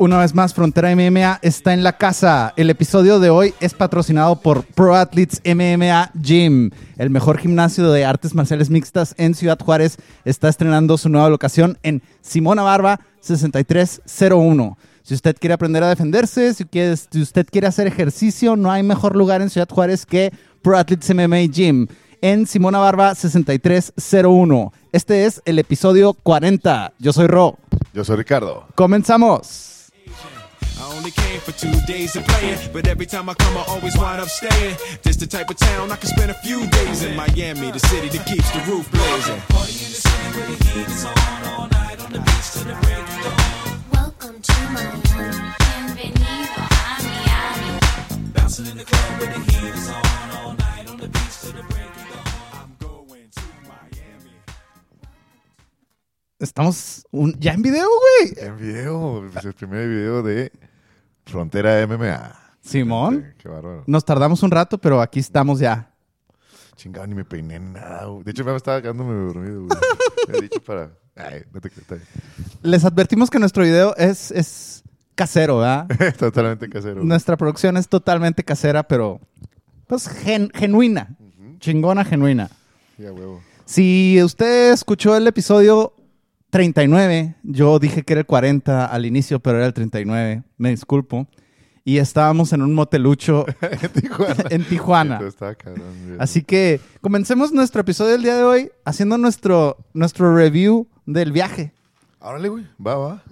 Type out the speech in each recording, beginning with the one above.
Una vez más, Frontera MMA está en la casa. El episodio de hoy es patrocinado por Pro Athletes MMA Gym, el mejor gimnasio de artes marciales mixtas en Ciudad Juárez. Está estrenando su nueva locación en Simona Barba 6301. Si usted quiere aprender a defenderse, si, quiere- si usted quiere hacer ejercicio, no hay mejor lugar en Ciudad Juárez que Pro Athletes MMA Gym en Simona Barba 6301. Este es el episodio 40. Yo soy Ro. Yo soy Ricardo. Comenzamos. I only came for two days of playing, but every time I come, I always wind up staying. This the type of town I can spend a few days in. Miami, the city that keeps the roof blazing. Welcome to Miami. Bienvenido a Miami. I'm going to Miami. Estamos un- ya en video, güey. En video, es el primer video de Frontera MMA. Simón. Sí, qué bárbaro. Nos tardamos un rato, pero aquí estamos ya. Chingado, ni me peiné nada. güey. De hecho, me estaba quedándome dormido. güey. Me he dicho para. Ay, no te creas. Les advertimos que nuestro video es, es casero, ¿verdad? Totalmente casero. Nuestra producción es totalmente casera, pero pues gen- genuina. Chingona, genuina. Sí, a huevo. Si usted escuchó el episodio 39, yo dije que era el 40 al inicio, pero era el 39. Me disculpo. Y estábamos en un motelucho en Tijuana. en. Así que comencemos nuestro episodio del día de hoy haciendo nuestro, nuestro review del viaje. Órale, güey. Va, va.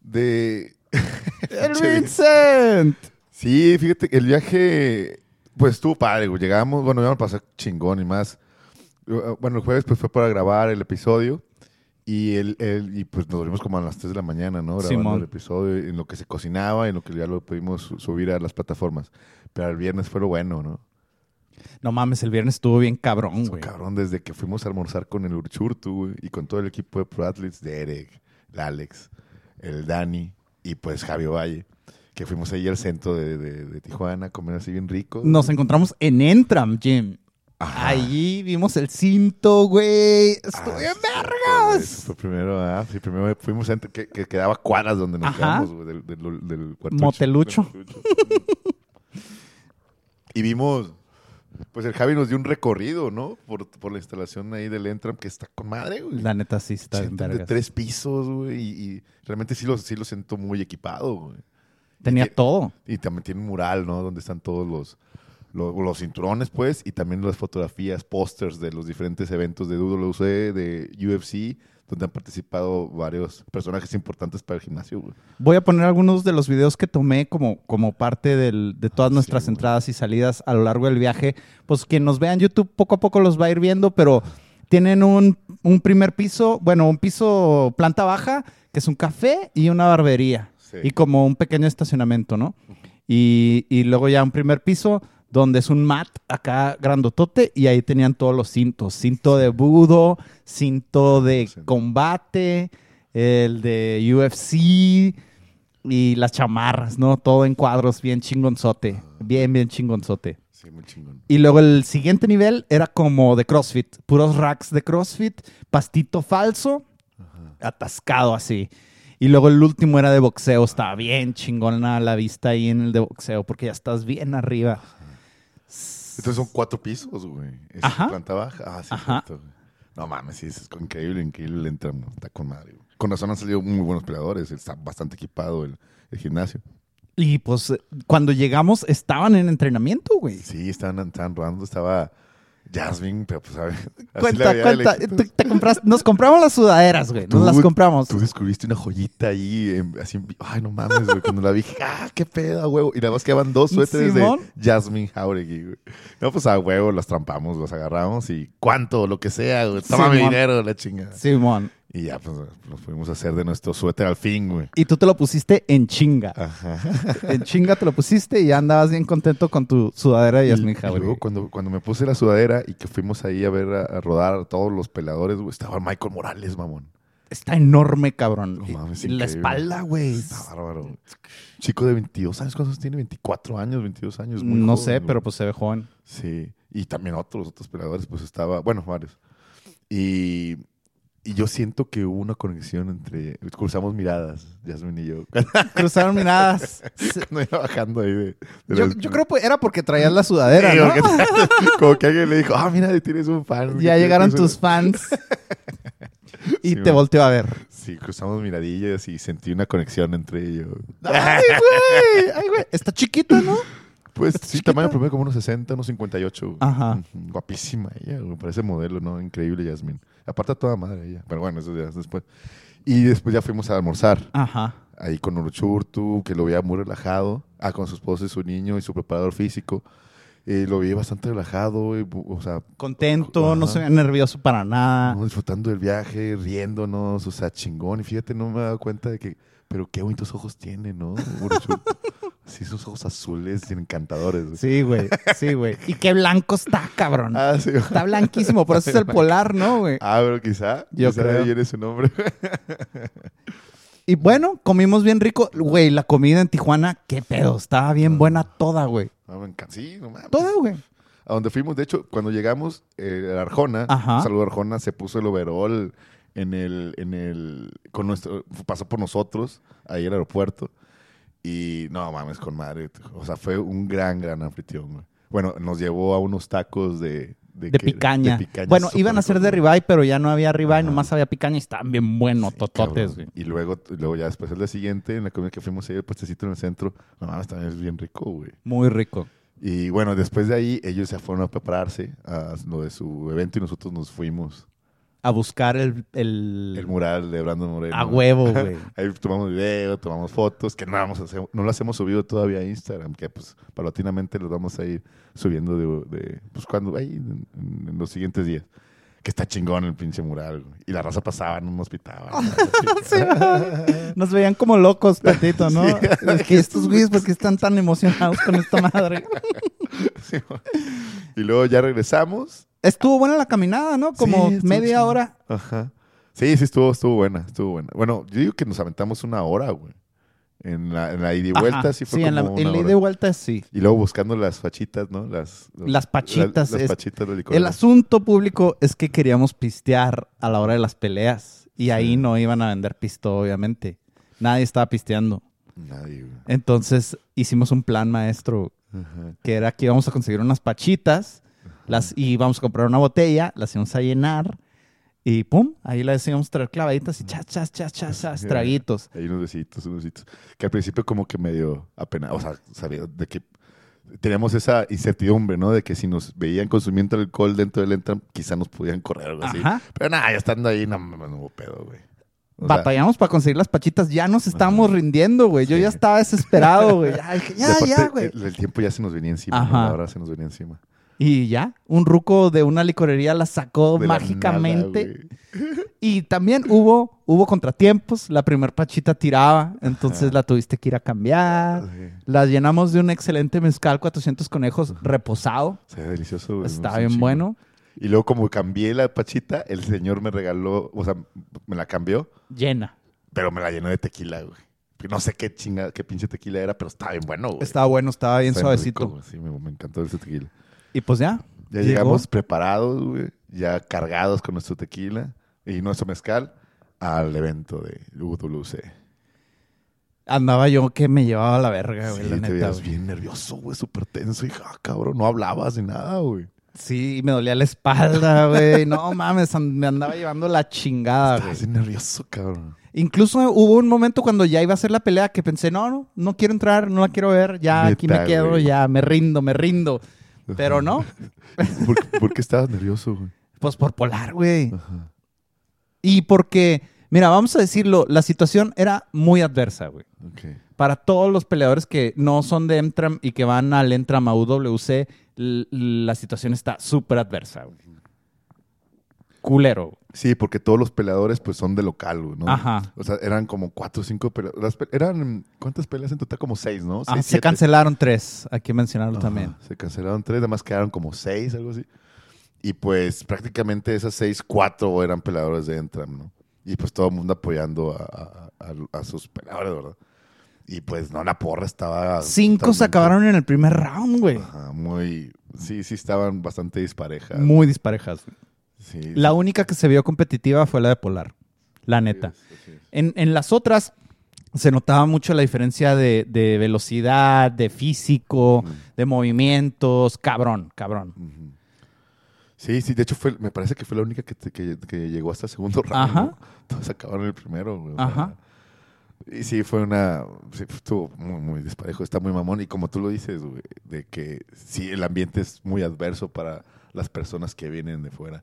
De. ¡El Vincent! Sí, fíjate, el viaje, pues estuvo padre, güey. Llegamos, bueno, ya me pasó chingón y más. Uh, Bueno, el jueves pues fue para grabar el episodio y el, el- y pues nos dormimos como a las 3 de la mañana, ¿no? Grabando Simón. el episodio en lo que se cocinaba, en lo que ya lo pudimos su- subir a las plataformas. Pero el viernes fue lo bueno, ¿no? No mames, el viernes estuvo bien cabrón, güey. cabrón, desde que fuimos a almorzar con el Urchurtu, güey, y con todo el equipo de Pro Athletes, Derek, el Alex, el Dani y pues Javier Valle, que fuimos ahí al centro de, de- de Tijuana a comer así bien rico. Nos encontramos en Entram Gym. Ajá. Ahí vimos el cinto, güey. Estuvo Ah, cierto, vergas. Eso Fue primero, ah, sí, primero fuimos a que, que quedaba cuadras donde nos Ajá. quedamos, güey, del, del, del cuartucho. Motelucho. Del motelucho. y vimos, pues el Javi nos dio un recorrido, ¿no? Por, por la instalación ahí del Entram, que está con madre, güey. La neta sí está Entram de tres pisos, güey, y, y realmente sí lo, sí lo siento muy equipado, güey. Tenía Y todo. Y también tiene un mural, ¿no? Donde están todos los, los, los cinturones, pues, y también las fotografías, pósters de los diferentes eventos de WC, de UFC, donde han participado varios personajes importantes para el gimnasio, güey. Voy a poner algunos de los videos que tomé como, como parte del- de todas Ah, nuestras entradas y salidas a lo largo del viaje. Pues quien nos vea en YouTube poco a poco los va a ir viendo, pero tienen un, un primer piso, bueno, un piso planta baja, que es un café y una barbería. Sí. Y como un pequeño estacionamiento, ¿no? Y, y luego ya un primer piso donde es un mat acá grandotote y ahí tenían todos los cintos. Cinto de budo, cinto de combate, el de UFC y las chamarras, ¿no? Todo en cuadros, bien chingonzote. Bien, bien chingonzote. Sí, muy chingón. Y luego el siguiente nivel era como de CrossFit. Puros racks de CrossFit, pastito falso, atascado así. Y luego el último era de boxeo. Estaba bien chingona la vista ahí en el de boxeo porque ya estás bien arriba. Entonces son cuatro pisos, güey. Es Ajá. planta baja. Ah, sí, Ajá. cierto. No mames, sí, es increíble, increíble el Entram. Está con madre, güey. Con razón han salido muy buenos peleadores. Está bastante equipado el, el gimnasio. Y pues cuando llegamos estaban en entrenamiento, güey. Sí, estaban, estaban rodando. Estaba Jasmine, pero pues a ver. así Cuenta, cuenta. te compras- nos compramos las sudaderas, güey. Nos las compramos. Tú descubriste una joyita ahí, en- así, en vi- ay, no mames, güey. Cuando la vi, ah, qué pedo, huevo. Y nada más quedaban dos suéteres de Jasmine Jauregui, güey. No, pues a huevo, las trampamos, los agarramos y cuánto, lo que sea, güey. Toma mi dinero, la chingada. Simón. Y ya, pues, nos fuimos a hacer de nuestro suéter al fin, güey. Y tú te lo pusiste en chinga. Ajá. En chinga te lo pusiste y ya andabas bien contento con tu sudadera de Y, Yasmin Jauregui. luego cuando, cuando me puse la sudadera y que fuimos ahí a ver a, a rodar a todos los peladores, güey, estaba Michael Morales, mamón. Está enorme, cabrón. No mames, la espalda, güey. Está bárbaro. Chico de 22 años, ¿cuántos tiene? 24 años, 22 años. muy No joven, sé, güey. pero pues se ve joven. Sí, y también otros, otros peleadores, pues estaba, bueno, varios. Y, y yo siento que hubo una conexión entre, cruzamos miradas, Jasmine y yo, Cruzaron miradas. cuando iba bajando ahí de... de Yo, creo que era porque traías la sudadera, Sí, ¿no? como que alguien le dijo, ah, mira, tienes un fan. Ya llegaron tienes un-". tus fans. y Sí, te man. volteó a ver. Sí, cruzamos miradillas y sentí una conexión entre ellos. ¡Ay, güey! ¡Ay, güey! Está chiquita, ¿no? Pues ¿Está sí, chiquita? tamaño promedio como unos 60, unos 58. güey. Ajá. Guapísima ella, güey. Parece modelo, ¿no? Increíble, Yasmin. Aparte a toda madre ella. Pero bueno, eso ya es después. Y después ya fuimos a almorzar. Ajá. Ahí con Uruchurtu, que lo veía muy relajado. Ah, con su esposa y su niño y su preparador físico. Eh, lo veía bastante relajado, o sea, Contento, no se ve nervioso para nada. ¿no? disfrutando del viaje, riéndonos, o sea, chingón. Y fíjate, no me he dado cuenta de que, pero qué bonitos ojos tiene, ¿no? Sí, esos ojos azules encantadores. güey. Sí, güey. Sí, güey. Y qué blanco está, cabrón. Ah, sí. Está blanquísimo, por eso es el polar, ¿no, güey? Ah, pero quizá. Yo quizá creo. viene su nombre. Y bueno, comimos bien rico. Güey, la comida en Tijuana, qué pedo. Estaba bien buena toda, güey. No, me encanta. Sí, no mames. Toda, güey. A donde fuimos, de hecho, cuando llegamos, eh, Arjona, Ajá. Saludo a Arjona, se puso el overall en el, en el, con nuestro, pasó por nosotros, ahí al aeropuerto. Y no mames, con madre. O sea, fue un gran, gran anfitrión, güey. Bueno, nos llevó a unos tacos de... De, que- picaña. de picaña Bueno, iban a ser de ribeye, pero ya no había ribeye, nomás había picaña y estaban bien buenos, tototes, güey. Y luego, luego ya después, el día siguiente, en la comida que fuimos ahí, el puestecito en el centro, no mames, también es bien rico, güey. Muy rico. Y bueno, después de ahí, ellos ya fueron a prepararse a lo de su evento y nosotros nos fuimos. A buscar el... el- El mural de Brandon Moreno. a huevo, güey. Ahí tomamos video, tomamos fotos, que no, vamos a hacer- no las hemos subido todavía a Instagram, que pues paulatinamente los vamos a ir subiendo de, de, pues cuando, ahí en, los siguientes días. Que está chingón el pinche mural. güey. Y la raza pasaba, no nos pitaba. Nos veían como locos, Patito, ¿no? Es que estos güeyes, ¿por qué están tan emocionados con esta madre? y luego ya regresamos. Estuvo buena la caminada, ¿no? Como Sí, media chido. hora. Ajá. Sí, sí, estuvo, estuvo buena, estuvo buena. Bueno, yo digo que nos aventamos una hora, güey. En la, en la ida y vuelta Ajá. sí fue en la, como en la ida y vuelta sí. Y luego buscando las fachitas, ¿no? Las, los- Las pachitas, la- las es- pachitas de licor. El asunto público es que queríamos pistear a la hora de las peleas. Y ahí no iban a vender pisto, obviamente. Nadie estaba pisteando. Nadie, güey. Entonces hicimos un plan maestro Ajá. que era que íbamos a conseguir unas pachitas las, y íbamos a comprar una botella, las íbamos a llenar y pum, ahí íbamos a traer clavaditas y chas, chas, chas, chas, chas, traguitos. Hay unos besitos, unos besitos. Que al principio como que medio apenas, o sea, sabía de que teníamos esa incertidumbre, ¿no? De que si nos veían consumiendo alcohol dentro del Entram, quizá nos podían correr algo así. Ajá. Pero nada, ya estando ahí, no, no, no hubo pedo, güey. O sea, Batallamos para conseguir las pachitas, ya nos estábamos rindiendo, güey. Yo Sí. ya estaba desesperado, güey. Ya, ya, güey. El, el tiempo ya se nos venía encima, ¿no? Ajá. La hora se nos venía encima. Y ya, un ruco de una licorería la sacó De la mágicamente. nada, y también hubo, hubo contratiempos. La primer pachita tiraba, entonces Ajá. la tuviste que ir a cambiar. Sí. La llenamos de un excelente mezcal 400 conejos reposado. Ve delicioso, güey. Está bien bueno. Y luego como cambié la pachita, el señor me regaló, o sea, me la cambió, Llena. pero me la llenó de tequila, güey. No sé qué chinga, qué pinche tequila era, pero estaba bien bueno, güey. Estaba bueno, estaba bien Está suavecito. rico, sí, me, me encantó ese tequila. Y pues ya. Ya llegó. llegamos preparados, güey, ya cargados con nuestro tequila y nuestro mezcal al evento de UWC. Andaba yo que me llevaba a la verga, güey, Sí, la te neta. veías güey. bien nervioso, güey, súper tenso. Y, ah, cabrón, no hablabas ni nada, güey. Sí, me dolía la espalda, güey. No mames, me andaba llevando la chingada, güey. Estabas bien nervioso, cabrón. Incluso hubo un momento cuando ya iba a ser la pelea que pensé, no, no, no quiero entrar, no la quiero ver, ya aquí me quedo, güey. ya me rindo, me rindo. Pero no, ¿Por, qué- por qué estabas nervioso, güey? pues por polar, güey. Ajá. Y porque, mira, vamos a decirlo, la situación era muy adversa, güey. Para todos los peleadores que no son de Emtram y que van al Entram a UWC, la situación está súper adversa, güey. Culero. Sí, porque todos los peleadores pues son de local, ¿no? Ajá. O sea, eran como cuatro o cinco peleadores. Pe- Eran, ¿cuántas peleas en total? Como seis, ¿no? Ah, se cancelaron tres, hay que mencionarlo Ajá, también. Se cancelaron tres, además quedaron como seis, algo así. Y pues prácticamente esas seis, cuatro eran peleadores de Entram, ¿no? Y pues todo el mundo apoyando a, a- a- a sus peleadores, ¿verdad? Y pues no, la porra estaba... Cinco se acabaron en el primer round, güey. Ajá, muy... Sí, sí estaban bastante disparejas. Muy disparejas. güey. Sí, La única que se vio competitiva fue la de Polar. La neta. Sí. En, en las otras se notaba mucho la diferencia de, de velocidad, de físico, de movimientos. Cabrón, cabrón. Sí, sí, de hecho fue, me parece que fue la única que, que, que llegó hasta el segundo round. Ajá. ¿no? Todos acabaron el primero. güey, o sea, Ajá. y sí, fue una. Sí, estuvo muy, muy disparejo. Está muy mamón. Y como tú lo dices, güey, de que sí, el ambiente es muy adverso para las personas que vienen de fuera.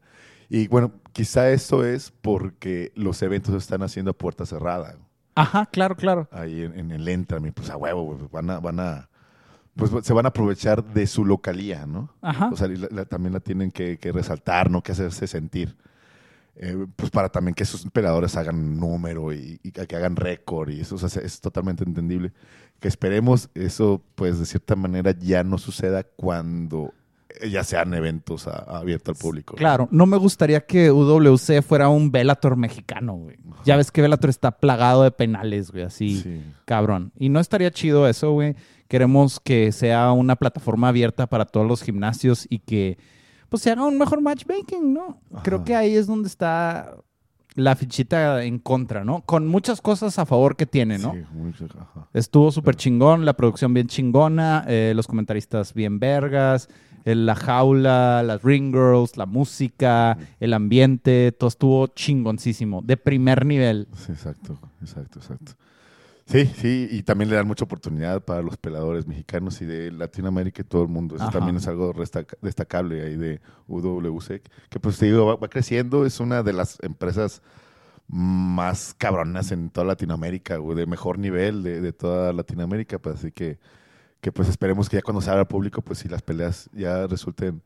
Y bueno, quizá eso es porque los eventos se están haciendo a puerta cerrada. Ajá, claro, claro. Ahí en, en el Entram, y pues a huevo, van a. Van a pues se van a aprovechar de su localía, ¿no? Ajá. O sea, la- la- también la tienen que, que resaltar, ¿no? Que hacerse sentir. Eh, pues para también que esos peleadores hagan número y, y que hagan récord y eso o sea, es totalmente entendible. Que esperemos eso, pues de cierta manera ya no suceda cuando ya sean eventos abiertos al público. Claro, no me gustaría que UWC fuera un Bellator mexicano, güey. Ya ves que Bellator está plagado de penales, güey, así, Sí. cabrón. Y no estaría chido eso, güey. Queremos que sea una plataforma abierta para todos los gimnasios y que pues se haga un mejor matchmaking, ¿no? Creo que ahí es donde está la fichita en contra, ¿no? Con muchas cosas a favor que tiene, ¿no? Sí, mucho, ajá. Estuvo súper chingón, la producción bien chingona, eh, los comentaristas bien vergas, eh, la jaula, las ring girls, la música, el ambiente, todo estuvo chingoncísimo, de primer nivel. Sí, exacto, exacto, exacto. Sí, sí, y también le dan mucha oportunidad para los peladores mexicanos y de Latinoamérica y todo el mundo. Eso Ajá. también es algo destacable ahí de UWC, que pues te digo, va, va creciendo, es una de las empresas más cabronas en toda Latinoamérica, güey, de mejor nivel de, de toda Latinoamérica, pues así que, que pues esperemos que ya cuando se abra al público, pues si las peleas ya resulten,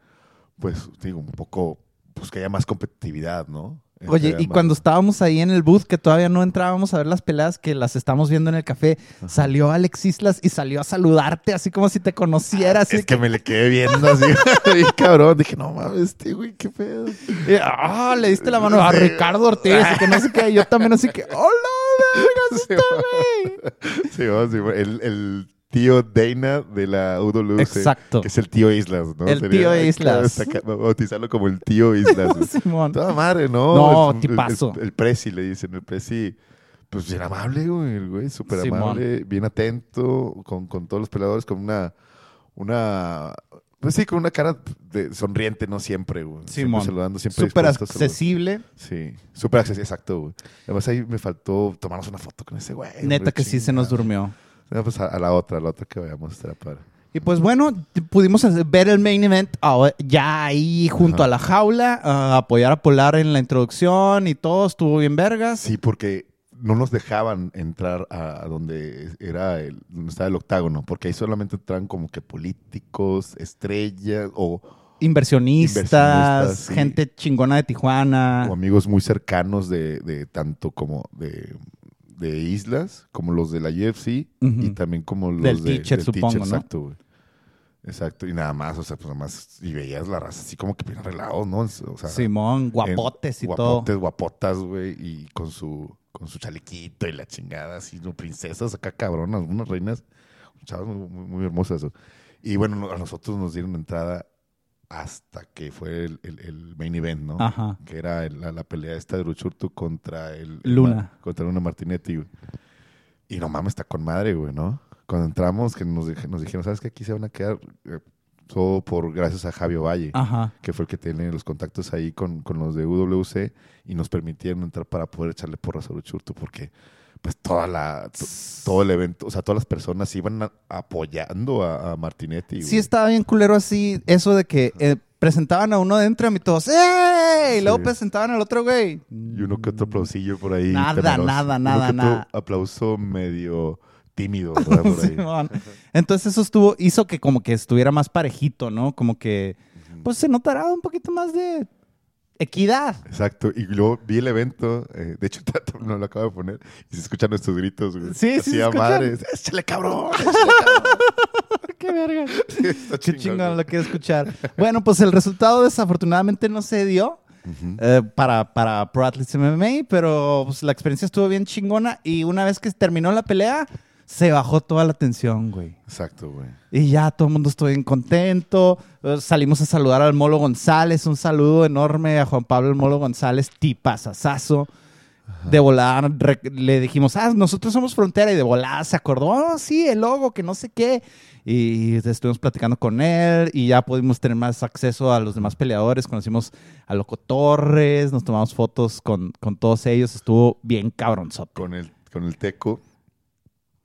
pues digo, un poco, pues que haya más competitividad, ¿no? Oye, y cuando estábamos ahí en el booth, que todavía no entrábamos a ver las peleas, que las estamos viendo en el café, salió Alex Islas y salió a saludarte, así como si te conociera. así Es que me le quedé viendo así, cabrón. Dije, no mames, este güey, qué pedo. Y, ah, le diste la mano a Sí. Ricardo Ortiz y que no sé qué. Yo también así que, hola, vergas, Sí, está, güey. Sí, vamos, sí, el, el tío Dana de la UWC. Exacto. Que es el tío Islas, ¿no? El tío Islas. saca- bautizarlo como el tío Islas. güey. Simón. Toda madre, ¿no? No, tipazo. El, el, Prezi le dicen, el Prezi. Pues bien amable, güey, el güey, súper amable, bien atento con, con todos los peleadores, con una, una, pues sí, con una cara de sonriente, no siempre, güey. Siempre Simón. saludando, siempre Súper accesible. Sí, súper accesible, exacto, güey. Además ahí me faltó tomarnos una foto con ese güey. Neta que sí se nos durmió. No, pues a, a la otra, a la otra que vayamos, estará padre. Y pues bueno, pudimos ver el main event ahora- ya ahí junto Ajá. a la jaula, a apoyar a Polar en la introducción y todo, estuvo bien vergas. Sí, porque no nos dejaban entrar a, donde era el, donde estaba el octágono, porque ahí solamente entraban como que políticos, estrellas o, Inversionistas, Inversionistas, sí. gente chingona de Tijuana. o amigos muy cercanos de, de tanto como de, de islas, como los de la UFC Ujú. y también como los Del de, teacher, supongo, ¿no? Exacto, güey. Exacto, y nada más, o sea, pues nada más, y veías la raza así como que bien arreglados, ¿no? O sea, Simón, guapotes y en- todo. Guapotes, guapotas, güey, y con su, con su chalequito y la chingada, así, ¿no? princesas acá cabronas, unas reinas, chavas muy, muy, muy hermosas. Y bueno, no- a nosotros nos dieron entrada hasta que fue el, el- el main event, ¿no? Ajá. Que era el- la, la pelea esta de Ruchurtu contra el... Luna. Contra Luna Martinetti, güey. Y no mames, está con madre, güey, ¿no? Cuando entramos, que nos, dije- nos dijeron, ¿sabes qué? Aquí se van a quedar eh, todo por gracias a Javio Valle Ajá. que fue el que tiene los contactos ahí con, con los de UWC y nos permitieron entrar para poder echarle porras a Luchurtu porque pues toda la to- todo el evento, o sea, todas las personas iban a- apoyando a, a Martinetti. Sí estaba bien culero así, eso de que eh, presentaban a uno dentro y todos, ¡ey! Y luego Sí. presentaban al otro güey. y uno que otro aplausillo por ahí. Nada, temeroso. nada, Uno nada, otro nada. aplauso medio tímido. Entonces eso estuvo, hizo que como que estuviera más parejito, ¿no? Como que, pues se notará un poquito más de equidad. Exacto, y luego vi el evento, eh, de hecho Tato no lo acabo de poner, y se escuchan nuestros gritos, güey. Sí, sí Así se a escuchan. madres, échale cabrón, ¡Qué verga! Está Qué chingón, chingón güey. lo quiero escuchar. Bueno, pues el resultado desafortunadamente no se dio. eh, para, para Pro Athletes MMA, pero pues, la experiencia estuvo bien chingona y una vez que terminó la pelea, se bajó toda la tensión, güey. Exacto, güey. Y ya todo el mundo estuvo bien contento. Eh, Salimos a saludar al Molo González. Un saludo enorme a Juan Pablo el Molo González, tipazazazo. De volada re- le dijimos, ah, nosotros somos frontera. Y de volada se acordó, oh, sí, el logo, que no sé qué. Y estuvimos platicando con él y ya pudimos tener más acceso a los demás peleadores. Conocimos a Loco Torres, nos tomamos fotos con, con todos ellos. Estuvo bien cabronzote. Con el, con el teco.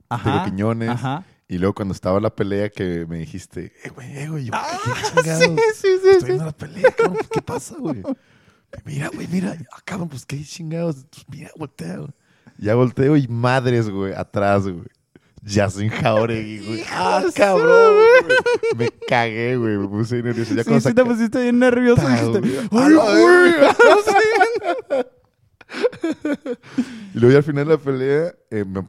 Ajá, Teco Quiñones. Ajá. Y luego cuando estaba la pelea que me dijiste, eh, güey, eh, güey, yo, Ah, ¿qué chingados? sí, sí, sí, Estoy viendo la pelea, cabrón, ¿qué pasa, güey? Mira, güey, mira, ah, cabrón, pues qué chingados, pues, mira, voltea, güey. Ya volteo y madres, güey, atrás, güey. Yasmin Jauregui, güey. Ah, cabrón, güey. Me cagué, güey, me puse nervioso. Ya Sí, sí te pusiste bien nervioso. Ah. "Ay, güey". Y luego ya al final de la pelea eh, me-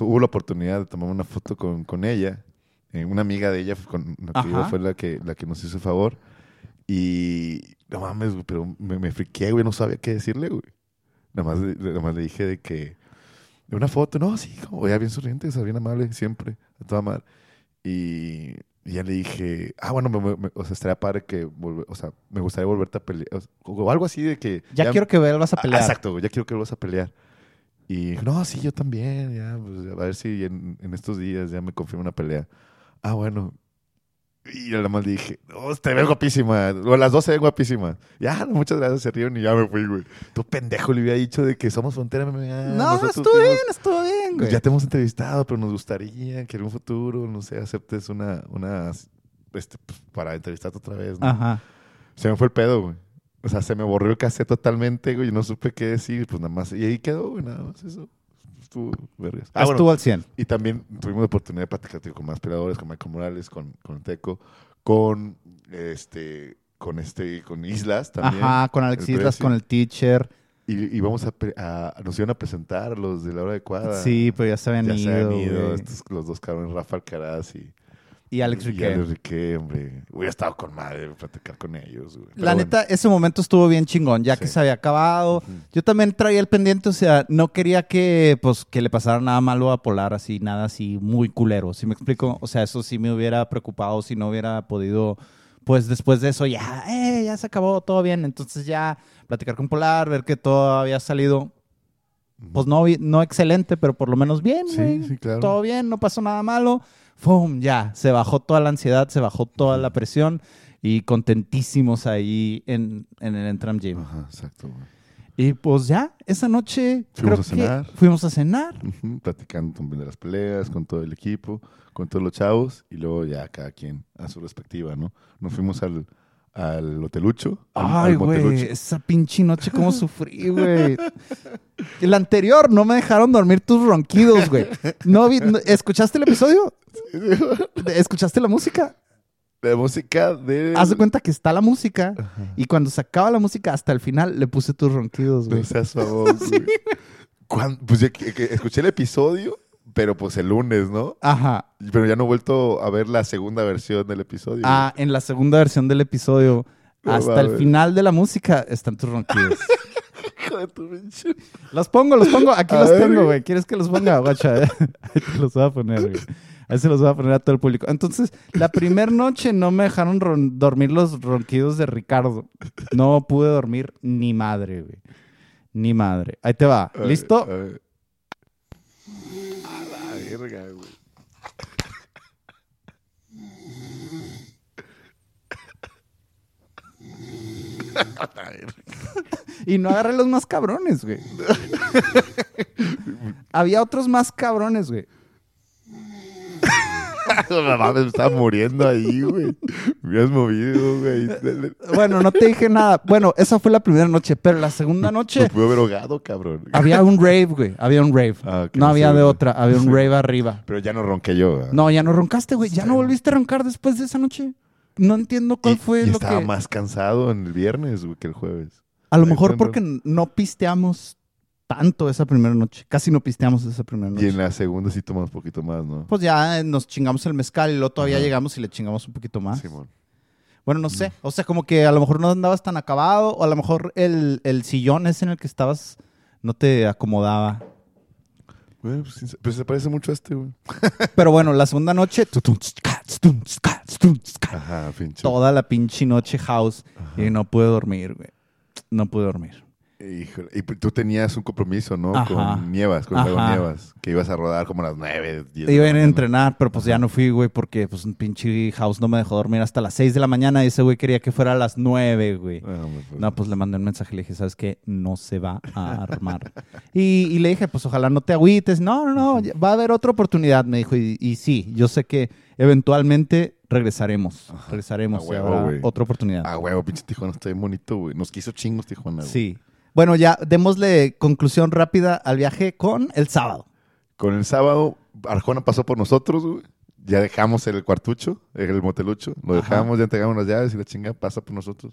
hubo la oportunidad de tomar una foto con, con ella. Eh, una amiga de ella con la que iba fue la que, la que nos hizo el favor. Y no mames, güey, pero me, me friqué, güey, no sabía qué decirle, güey. Nada más, le- nada más le dije de que... De una foto, no, sí, como ya bien sonriente, bien amable, siempre, a toda madre. Y, y ya le dije, ah, bueno, me- me- me- o sea, estaría padre que, volve- o sea, me gustaría volverte a pelear, o, algo así de que... Ya, quiero que vuelvas a Ah, pelear. Exacto, ya quiero que vuelvas a pelear. Y no, sí, yo también, ya, pues, a ver si en, en estos días ya me confirma una pelea. Ah, bueno. Y yo nada más le dije, no, te ves guapísima. O las dos se ven guapísimas. Ya, muchas gracias, se rieron y ya me fui, güey. Tu pendejo le había dicho de que somos frontera MMA. no, estuvo bien, estuvo bien, güey. Ya te hemos entrevistado, pero nos gustaría que en un futuro, no sé, aceptes una, una, este, pues, para entrevistarte otra vez, ¿no? Ajá. Se me fue el pedo, güey. O sea, se me borró el cassette totalmente, güey, y no supe qué decir, pues nada más. Y ahí quedó, güey, nada más eso. Estuvo vergas. Ah, estuvo bueno, al 100. y también tuvimos la oportunidad de platicar tío, con más peleadores, con Michael Morales, con, con Teco, con este, con este, con Islas también. Ajá, con Alex el Islas, con el teacher. Y, y vamos a, a- nos iban a presentar los de la hora adecuada. Sí, pero ya se habían ya ido. se habían ido estos- los dos cabrones, Rafa Alcaraz y, Y Alex y Riquet. Alex Riquet, hombre. Hubiera estado con madre platicar con ellos, güey. Pero La bueno. neta, ese momento estuvo bien chingón, ya que Sí. se había acabado. Yo también traía el pendiente, o sea, no quería que, pues, que le pasara nada malo a Polar, así, nada así muy culero, ¿sí me explico? O sea, eso sí me hubiera preocupado si no hubiera podido, pues, después de eso, ya, eh, ya se acabó, todo bien. Entonces ya, platicar con Polar, ver que todo había salido, pues, no, no excelente, pero por lo menos bien, Sí, sí, claro. Todo bien, no pasó nada malo. ¡Fum! Ya, se bajó toda la ansiedad, se bajó toda la presión y contentísimos ahí en, en el Entram Gym. Ajá, exacto, güey. Y pues ya, esa noche Fuimos creo a cenar. que fuimos a cenar. Platicando también de las peleas con todo el equipo, con todos los chavos, y luego ya cada quien a su respectiva, ¿no? Nos fuimos al, al hotelucho. al- Ay, güey, esa pinche noche cómo sufrí, güey. El anterior no me dejaron dormir tus ronquidos, güey. No vi- no- ¿Escuchaste el episodio? ¿Escuchaste la música? La música de... Haz de cuenta que está la música y cuando se acaba la música hasta el final le puse tus ronquidos, güey. No seas favor, güey. Cuan- Pues ya que- que escuché el episodio, pero pues el lunes, ¿no? Ajá. Pero ya no he vuelto a ver la segunda versión del episodio. Ah, en la segunda versión del episodio, No hasta el final de la música están tus ronquidos. Hijo de tu pinche- Los pongo, los pongo. Aquí A los ver, tengo, güey. ¿Quieres que los ponga? Guacha, eh. Ahí te los voy a poner, güey. Ahí se los voy a poner a todo el público. Entonces, la primera noche no me dejaron ron- dormir los ronquidos de Ricardo. No pude dormir ni madre, güey. Ni madre. Ahí te va. ¿Listo? a ver. A la Y no agarré los más cabrones, güey. Había otros más cabrones, güey. Me estaba muriendo ahí, güey. Me has movido, güey. Bueno, no te dije nada. Bueno, esa fue la primera noche, pero la segunda noche Me pude haber ahogado, cabrón. había un rave, güey. Había un rave. Ah, no había sí, de güey. otra, había un rave arriba. Pero ya no ronqué yo. ¿verdad? No, ya no roncaste, güey. Ya no volviste a roncar después de esa noche. No entiendo cuál Y- fue y lo estaba que. más cansado en el viernes güey, que el jueves. A lo mejor porque no pisteamos tanto esa primera noche. Casi no pisteamos esa primera Y noche. en la segunda sí tomamos un poquito más, ¿no? Pues ya eh, nos chingamos el mezcal y luego todavía Ajá. llegamos y le chingamos un poquito más. Simón. Bueno, no sé. O sea, como que a lo mejor no andabas tan acabado o a lo mejor el, el sillón ese en el que estabas no te acomodaba. Güey, pues, pues se parece mucho a este, güey. Pero bueno, la segunda noche, Ajá, pinche. toda la pinche noche house y no pude dormir, güey. No pude dormir. Híjole. Y pues, tú tenías un compromiso, ¿no? Ajá. Con Nievas, con Ajá. Nievas. Que ibas a rodar como a las 9, 10. de Iba a ir a entrenar, pero pues ya no fui, güey, porque pues un pinche house no me dejó dormir hasta las 6 de la mañana y ese güey quería que fuera a las 9, güey. Ah, pues, No, pues le mandé un mensaje y le dije, ¿sabes qué? No se va a armar. y, y le dije, pues ojalá no te agüites. No, no, no, va a haber otra oportunidad, me dijo. Y, y sí, yo sé que eventualmente regresaremos. Regresaremos. A huevo, güey. otra oportunidad. Ah, huevo, pinche Tijuana está bien bonito, güey. Nos quiso chingos Tijuana, güey. sí. Bueno, ya démosle conclusión rápida al viaje con el sábado. Con el sábado, Arjona pasó por nosotros, güey. Ya dejamos el cuartucho, el motelucho. Lo Ajá. dejamos, ya entregamos las llaves y la chinga pasa por nosotros.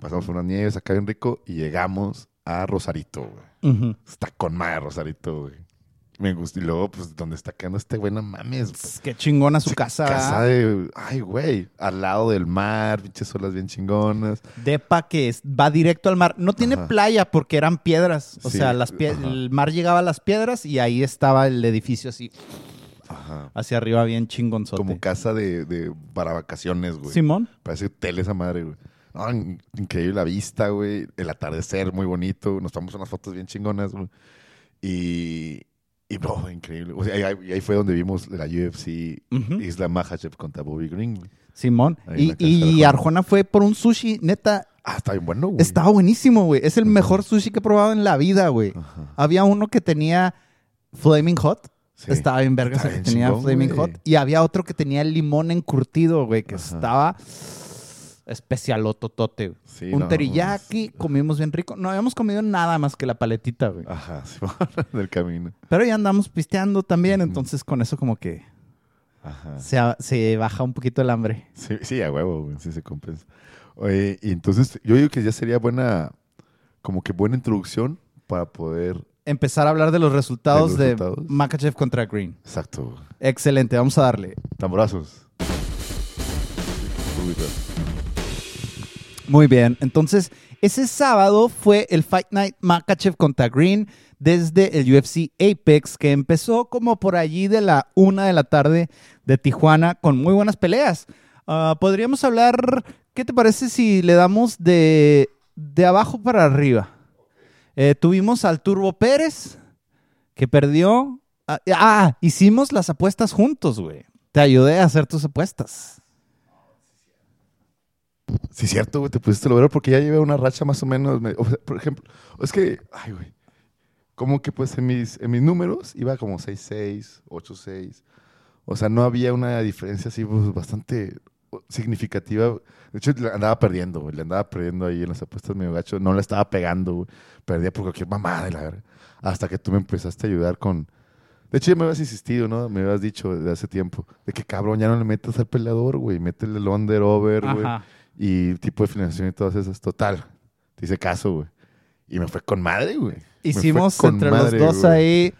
Pasamos por unas nieves acá bien rico y llegamos a Rosarito, güey. Está con madre Rosarito, güey. Me gusta. Y luego, pues, donde está quedando este güey, no mames. Pss, Qué chingona su casa. Casa de. Ay, güey. Al lado del mar, pinches olas bien chingonas. Depa que es- va directo al mar. No tiene Ajá. playa porque eran piedras. O Sí, sea, las pie- el mar llegaba a las piedras y ahí estaba el edificio así, Ajá. hacia arriba bien chingonzote. Como casa de, de para vacaciones, güey. Simón. Parece hotel esa madre, güey. Increíble la vista, güey. El atardecer muy bonito. Nos tomamos unas fotos bien chingonas, güey. Y, y bro, increíble. O sea, ahí, ahí fue donde vimos la UFC Ujú. Isla Makhachev contra Bobby Green. Simón. Y, y Arjona. Fue por un sushi, neta, Ah, está bien bueno, güey. estaba buenísimo, güey. Es el mejor sushi que he probado en la vida, güey. Había uno que tenía Flaming Hot. Sí. Estaba bien el que tenía chingón, Flaming. Hot. Y había otro que tenía limón encurtido, güey, que estaba especialototote. Sí, un no, teriyaki, comimos bien rico. No habíamos comido nada más que la paletita, güey. Ajá, sí, del camino. Pero ya andamos pisteando también, entonces con eso como que Ajá. se, baja un poquito el hambre. Sí, sí, a huevo, güey, sí se compensa. Oye, y entonces yo digo que ya sería buena, como que buena introducción para poder... Empezar a hablar de los resultados de, ¿De los? Makachev contra Green. Exacto. Excelente, vamos a darle. Tamborazos. Uy, Muy bien, entonces ese sábado fue el Fight Night Makachev contra Green desde el UFC Apex que empezó como por allí de la una de la tarde de Tijuana con muy buenas peleas. Ah, Podríamos hablar, ¿qué te parece si le damos de, de abajo para arriba? Eh, tuvimos al Turbo Pérez que perdió. Ah, ah, hicimos las apuestas juntos, güey. Te ayudé a hacer tus apuestas. Sí, cierto, güey, te pusiste lograr porque ya llevé una racha más o menos. me- o sea, por ejemplo, es que, ay, güey, como que pues en mis, en mis números iba como 6-6, 8-6. O sea, no había una diferencia así pues, bastante significativa. De hecho, le andaba perdiendo, güey. Le andaba perdiendo ahí en las apuestas medio gacho. No la estaba pegando, güey. Perdía por cualquier mamada de la verga. Hasta que tú me empezaste a ayudar con... De hecho, ya me habías insistido, ¿no? Me habías dicho desde hace tiempo de que, cabrón, ya no le metas al peleador, güey. Métele el under, over, güey. Y tipo de financiación y todas esas. Total, te hice caso, güey. Y me fue con madre, güey. Hicimos entre madre, los dos güey. ahí.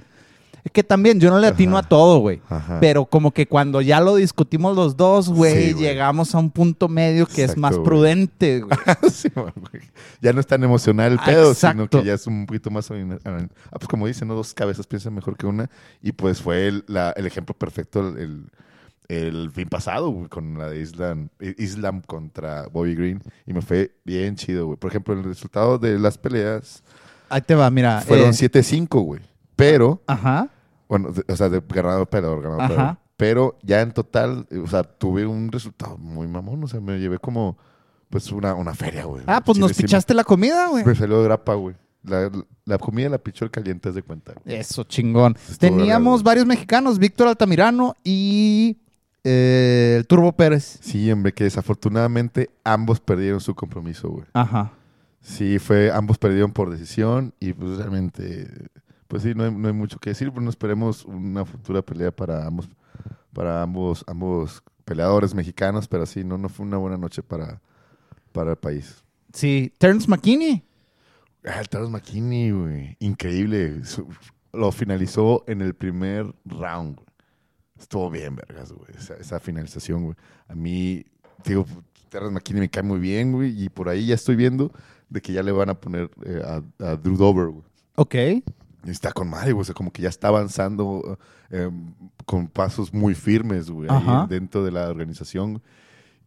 Es que también yo no le atino Ajá. a todo, güey. Ajá. Pero como que cuando ya lo discutimos los dos, güey, Sí, güey. llegamos a un punto medio que es más güey. prudente, güey. Sí. Ya no es tan emocional el Ah, pedo, exacto. sino que ya es un poquito más... Ah, pues como dicen, ¿no? Dos cabezas piensan mejor que una. Y pues fue el, la- el ejemplo perfecto el, el, fin pasado, güey, con la de Islam, Islam contra Bobby Green. Y me fue bien chido, güey. Por ejemplo, el resultado de las peleas Ahí te va, mira. fueron eh, 7-5, güey. Pero... Ajá. Bueno, o sea, de ganador peleador, ganador Ajá. peleador. Pero ya en total, eh, o sea, tuve un resultado muy mamón. O sea, me llevé como, pues, una, una feria, güey. Ah, pues nos sí pichaste la comida, güey. Me salió de grapa, güey. La, la comida la pichó el caliente, haz de cuenta. güey. Eso, chingón. Estuvo Teníamos varios mexicanos, Víctor Altamirano y eh, el Turbo Pérez. Sí, hombre, que desafortunadamente ambos perdieron su compromiso, güey. Ajá. Sí, fue, ambos perdieron por decisión y pues realmente, pues sí, no hay, no hay mucho que decir, pero no esperemos una futura pelea para ambos, para ambos, ambos peleadores mexicanos, pero sí, no, no fue una buena noche para, para el país. Sí, Terence McKinney. Ah, el Taros McKinney, güey, increíble. Lo finalizó en el primer round. Estuvo bien, vergas, güey, esa, esa finalización, güey. A mí, digo, Terrence McKinney me cae muy bien, güey. Y por ahí ya estoy viendo de que ya le van a poner eh, a, a Drew Dober, güey. Ok. Y está con madre, güey. O sea, como que ya está avanzando eh, con pasos muy firmes, güey, ahí dentro de la organización.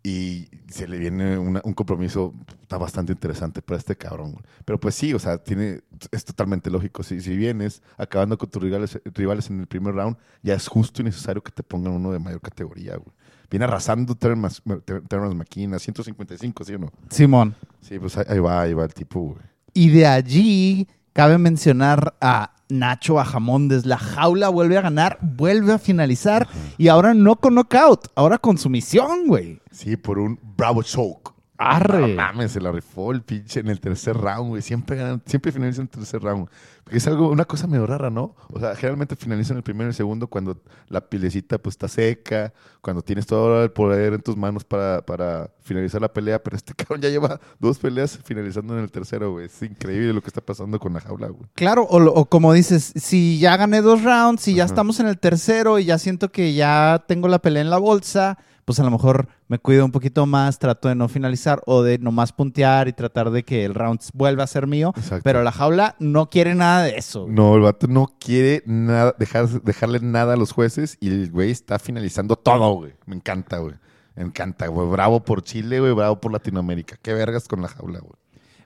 Y se le viene una- un compromiso está bastante interesante para este cabrón. Pero pues sí, o sea, tiene, es totalmente lógico. Si, si vienes acabando con tus rivales, rivales en el primer round, ya es justo y necesario que te pongan uno de mayor categoría, güey. Viene arrasando Terrence Mas- Terrence McKinney a 155, ¿sí o no? Simón. Sí, pues ahí, ahí va, ahí va el tipo, güey. Y de allí cabe mencionar a Nacho Bajamondes. La jaula vuelve a ganar, vuelve a finalizar y ahora no con knockout, ahora con sumisión, güey. Sí, por un bravo choke. Arre. No mames, se la rifó el pinche en el tercer round, güey. Siempre ganan, siempre finalizan en el tercer round. Porque es algo, una cosa medio rara, ¿no? O sea, generalmente finalizan el primero y el segundo cuando la pilecita pues está seca, cuando tienes todo el poder en tus manos para, para finalizar la pelea, pero este cabrón ya lleva dos peleas finalizando en el tercero, güey. Es increíble lo que está pasando con la jaula, güey. Claro, o, o como dices, si ya gané dos rounds, si ya estamos en el tercero y ya siento que ya tengo la pelea en la bolsa, pues a lo mejor me cuido un poquito más, trato de no finalizar o de nomás puntear y tratar de que el round vuelva a ser mío. Exacto. Pero la jaula no quiere nada de eso. güey. No, el vato no quiere nada, dejar, dejarle nada a los jueces y el güey está finalizando todo, güey. Me encanta, güey. Me encanta, güey. Bravo por Chile, güey. Bravo por Latinoamérica. Qué vergas con la jaula, güey.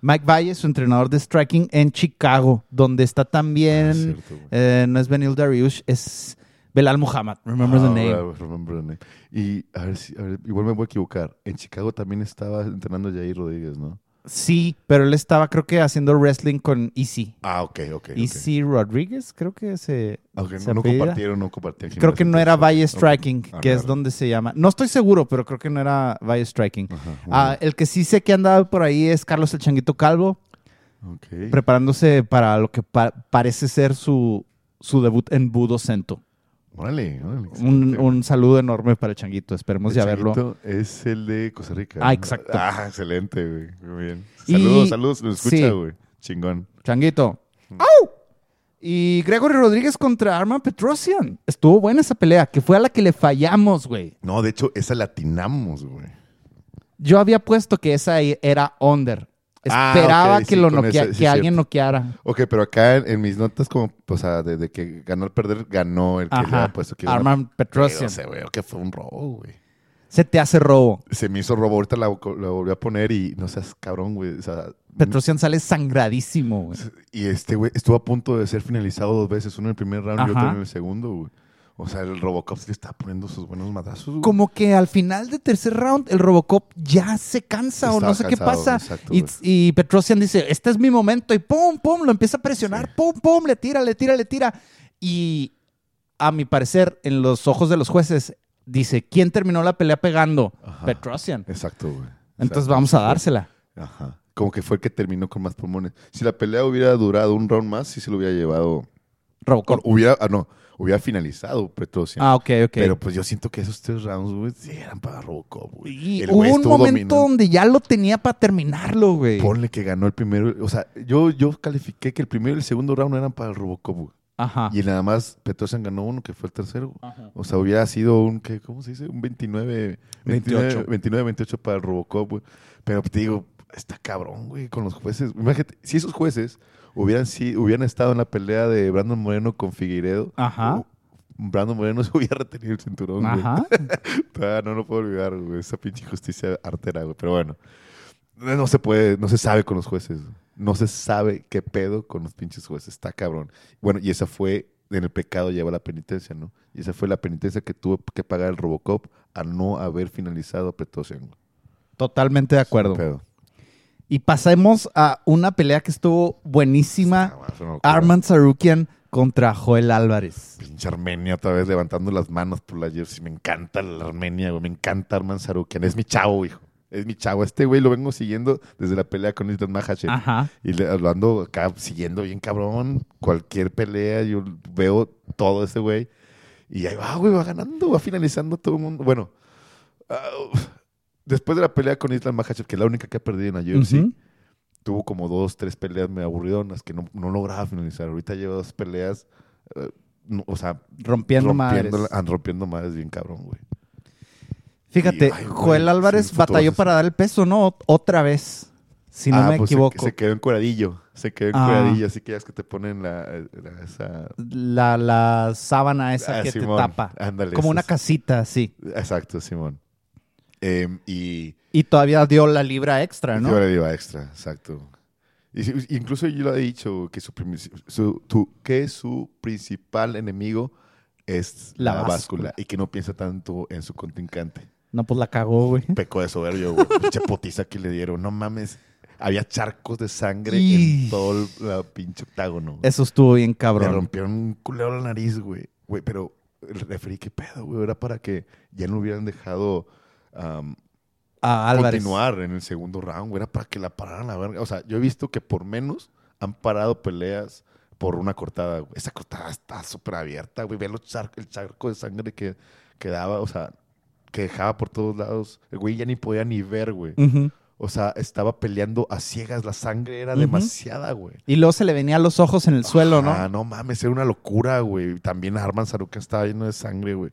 Mike Valle, su entrenador de striking en Chicago, donde está Ah, también, es cierto, güey. eh, no es Benil Dariush, es Belal Muhammad. Remember the Ah, name. bravo, remember the name. Y a ver, si, a ver, igual me voy a equivocar. En Chicago también estaba entrenando Jair Rodríguez, ¿no? Sí, pero él estaba creo que haciendo wrestling con Easy. Ah, ok, ok. Easy Rodríguez, creo que se, Ok, se no compartieron, no compartieron. Creo que no era Valle Striking, Ah, que es donde se llama. No estoy seguro, pero creo que no era Valle Striking. Ajá, Ah, el que sí sé que andaba por ahí es Carlos el Changuito Calvo, preparándose para lo que pa- parece ser su, su debut en Budo Cento. Órale, órale. Un, un saludo enorme para el Changuito, esperemos El ya verlo. changuito Es el de Costa Rica. Ah, exacto. Ah, excelente, güey. Muy bien. Y- Saludos, saludos. Lo escucha, sí. güey. Chingón. Changuito. ¡Au! Y Gregory Rodríguez contra Arman Petrosian. Estuvo buena esa pelea, que fue a la que le fallamos, güey. No, de hecho, esa latinamos, güey. Yo había puesto que esa era under. Ah, Esperaba que, sí, lo noquea- ese, sí, que alguien noqueara. Ok, pero acá en, en mis notas, como, o sea, desde que ganó el perder, ganó el que le Ajá. había puesto que Arman Petrosian. se veo que fue un robo, güey. Se te hace robo. Se me hizo robo, ahorita la, la volví a poner y no seas cabrón, güey. O sea, Petrosian sale sangradísimo, güey. y este güey estuvo a punto de ser finalizado dos veces, uno en el primer round y otro en el segundo, güey. O sea, el Robocop sí le estaba poniendo sus buenos madrazos, güey. Como que al final del tercer round el Robocop ya se cansa o no sé qué pasa. exacto, y, Petrosian dice, este es mi momento y pum, pum, lo empieza a presionar, pum, pum, le tira, le tira, le tira. Y a mi parecer, en los ojos de los jueces, dice, ¿quién terminó la pelea pegando? Ajá. Petrosian. Exacto, güey. Entonces vamos a dársela. Ajá. Como que fue el que terminó con más pulmones. Si la pelea hubiera durado un round más, sí se lo hubiera llevado. Robocop. Hubiera, ah, no, hubiera finalizado Petrosian. Ah, ok, ok. Pero pues yo siento que esos tres rounds, güey, sí eran para Robocop, güey. y El hubo güey un momento dominando. donde ya lo tenía para terminarlo, güey. Ponle que ganó el primero. O sea, yo, yo califiqué que el primero y el segundo round eran para el Robocop, güey. Ajá. Y nada más Petrosian ganó uno, que fue el tercero. güey. Ajá. O sea, hubiera sido un, ¿qué, ¿cómo se dice? Un 29, 28. 29, 28 para el Robocop, güey. Pero te digo, está cabrón, güey, con los jueces. Imagínate, si esos jueces hubieran, si, hubieran estado en la pelea de Brandon Moreno con Figueiredo, Ajá. Brandon Moreno se hubiera retenido el cinturón. Ajá. No lo puedo olvidar, güey. Esa pinche justicia artera, güey. Pero bueno, no se puede, no se sabe con los jueces. No se sabe qué pedo con los pinches jueces. Está cabrón. Bueno, y esa fue, en el pecado lleva la penitencia, ¿no? Y esa fue la penitencia que tuvo que pagar el Robocop a no haber finalizado a güey. Totalmente de acuerdo. Y pasemos a una pelea que estuvo buenísima. Locura. Arman Sarukian contra Joel Álvarez. Pinche Armenia otra vez levantando las manos por la jersey. Me encanta la Armenia, güey. Me encanta Arman Sarukian. Es mi chavo, hijo. Es mi chavo. Este güey lo vengo siguiendo desde la pelea con Islam Mahachev. Ajá. Y le, lo ando acá siguiendo bien cabrón. Cualquier pelea, yo veo todo ese güey. Y ahí va, güey, va ganando, va finalizando todo el mundo. Bueno, ah, después de la pelea con Islam Makhachev, que es la única que ha perdido en la UFC, tuvo como dos, tres peleas me aburridonas que no, no lograba finalizar. Ahorita lleva dos peleas, eh, no- o sea, Rompiendo, madres. rompiendo, ah, rompiendo madres bien cabrón, güey. Fíjate, Y, ay, güey, Joel Álvarez batalló para dar el peso, ¿no? Ot- Otra vez. Si no Ah, me pues se- equivoco. Se, quedó en curadillo. Se quedó en Ah. así que ya es que te ponen la, la- esa... La, la sábana esa Ah, que Simón, te tapa. ándale, Como una casita, sí. Exacto, Simón. Em, y Y todavía dio la libra extra, ¿no? yo le digo extra, exacto. Y, incluso yo lo he dicho, que su, su- tu- que su principal enemigo es La la, báscula. báscula. y que no piensa tanto en su contrincante. No, pues la cagó, güey. Pecó de soberbio, güey. Pinche potiza que le dieron. No mames. Había charcos de sangre Y- en todo el la pinche octágono. güey. Eso estuvo bien Le cabrón. rompieron un culero la nariz, güey. Güey, pero el referí, ¿qué pedo, güey? Era para que ya no hubieran dejado am, A continuar en el segundo round, güey. Era para que la pararan a verga. O sea, yo he visto que por menos han parado peleas por una cortada, güey. Esa cortada está súper abierta, güey. Ve el charco de sangre que, que daba, o sea, que dejaba por todos lados. El güey ya ni podía ni ver, güey. O sea, estaba peleando a ciegas. La sangre era demasiada, güey. Y luego se le venía los ojos en el suelo, Ah, ¿no? no mames, era una locura, güey. También Arman Saruka estaba lleno de sangre, güey.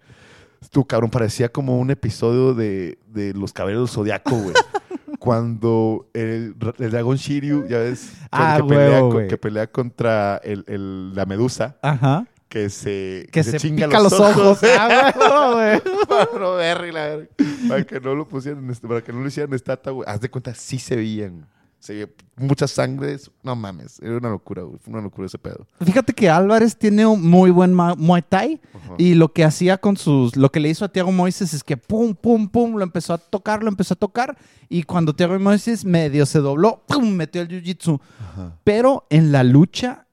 Tu cabrón parecía como un episodio de, de Los Caballeros Zodiaco, güey. Cuando el, el dragón Shiryu, ya ves, que, Ah, que pelea, con- que pelea contra el, el- la medusa, Ajá. que se, Que se chinga pica los ojos. Ah, güey. para no que no lo pusieran, para que no lo hicieran estatua, güey. Haz de cuenta, sí se veían. Se veía mucha sangre. No mames, era una locura, güey. Fue una locura ese pedo. Fíjate que Álvarez tiene un muy buen Muay Thai y lo que hacía con sus, lo que le hizo a Tiago Moises es que pum, pum, pum, lo empezó a tocar, lo empezó a tocar y cuando Tiago Moises medio se dobló, pum, metió el jiu-jitsu. Ajá. Pero en la lucha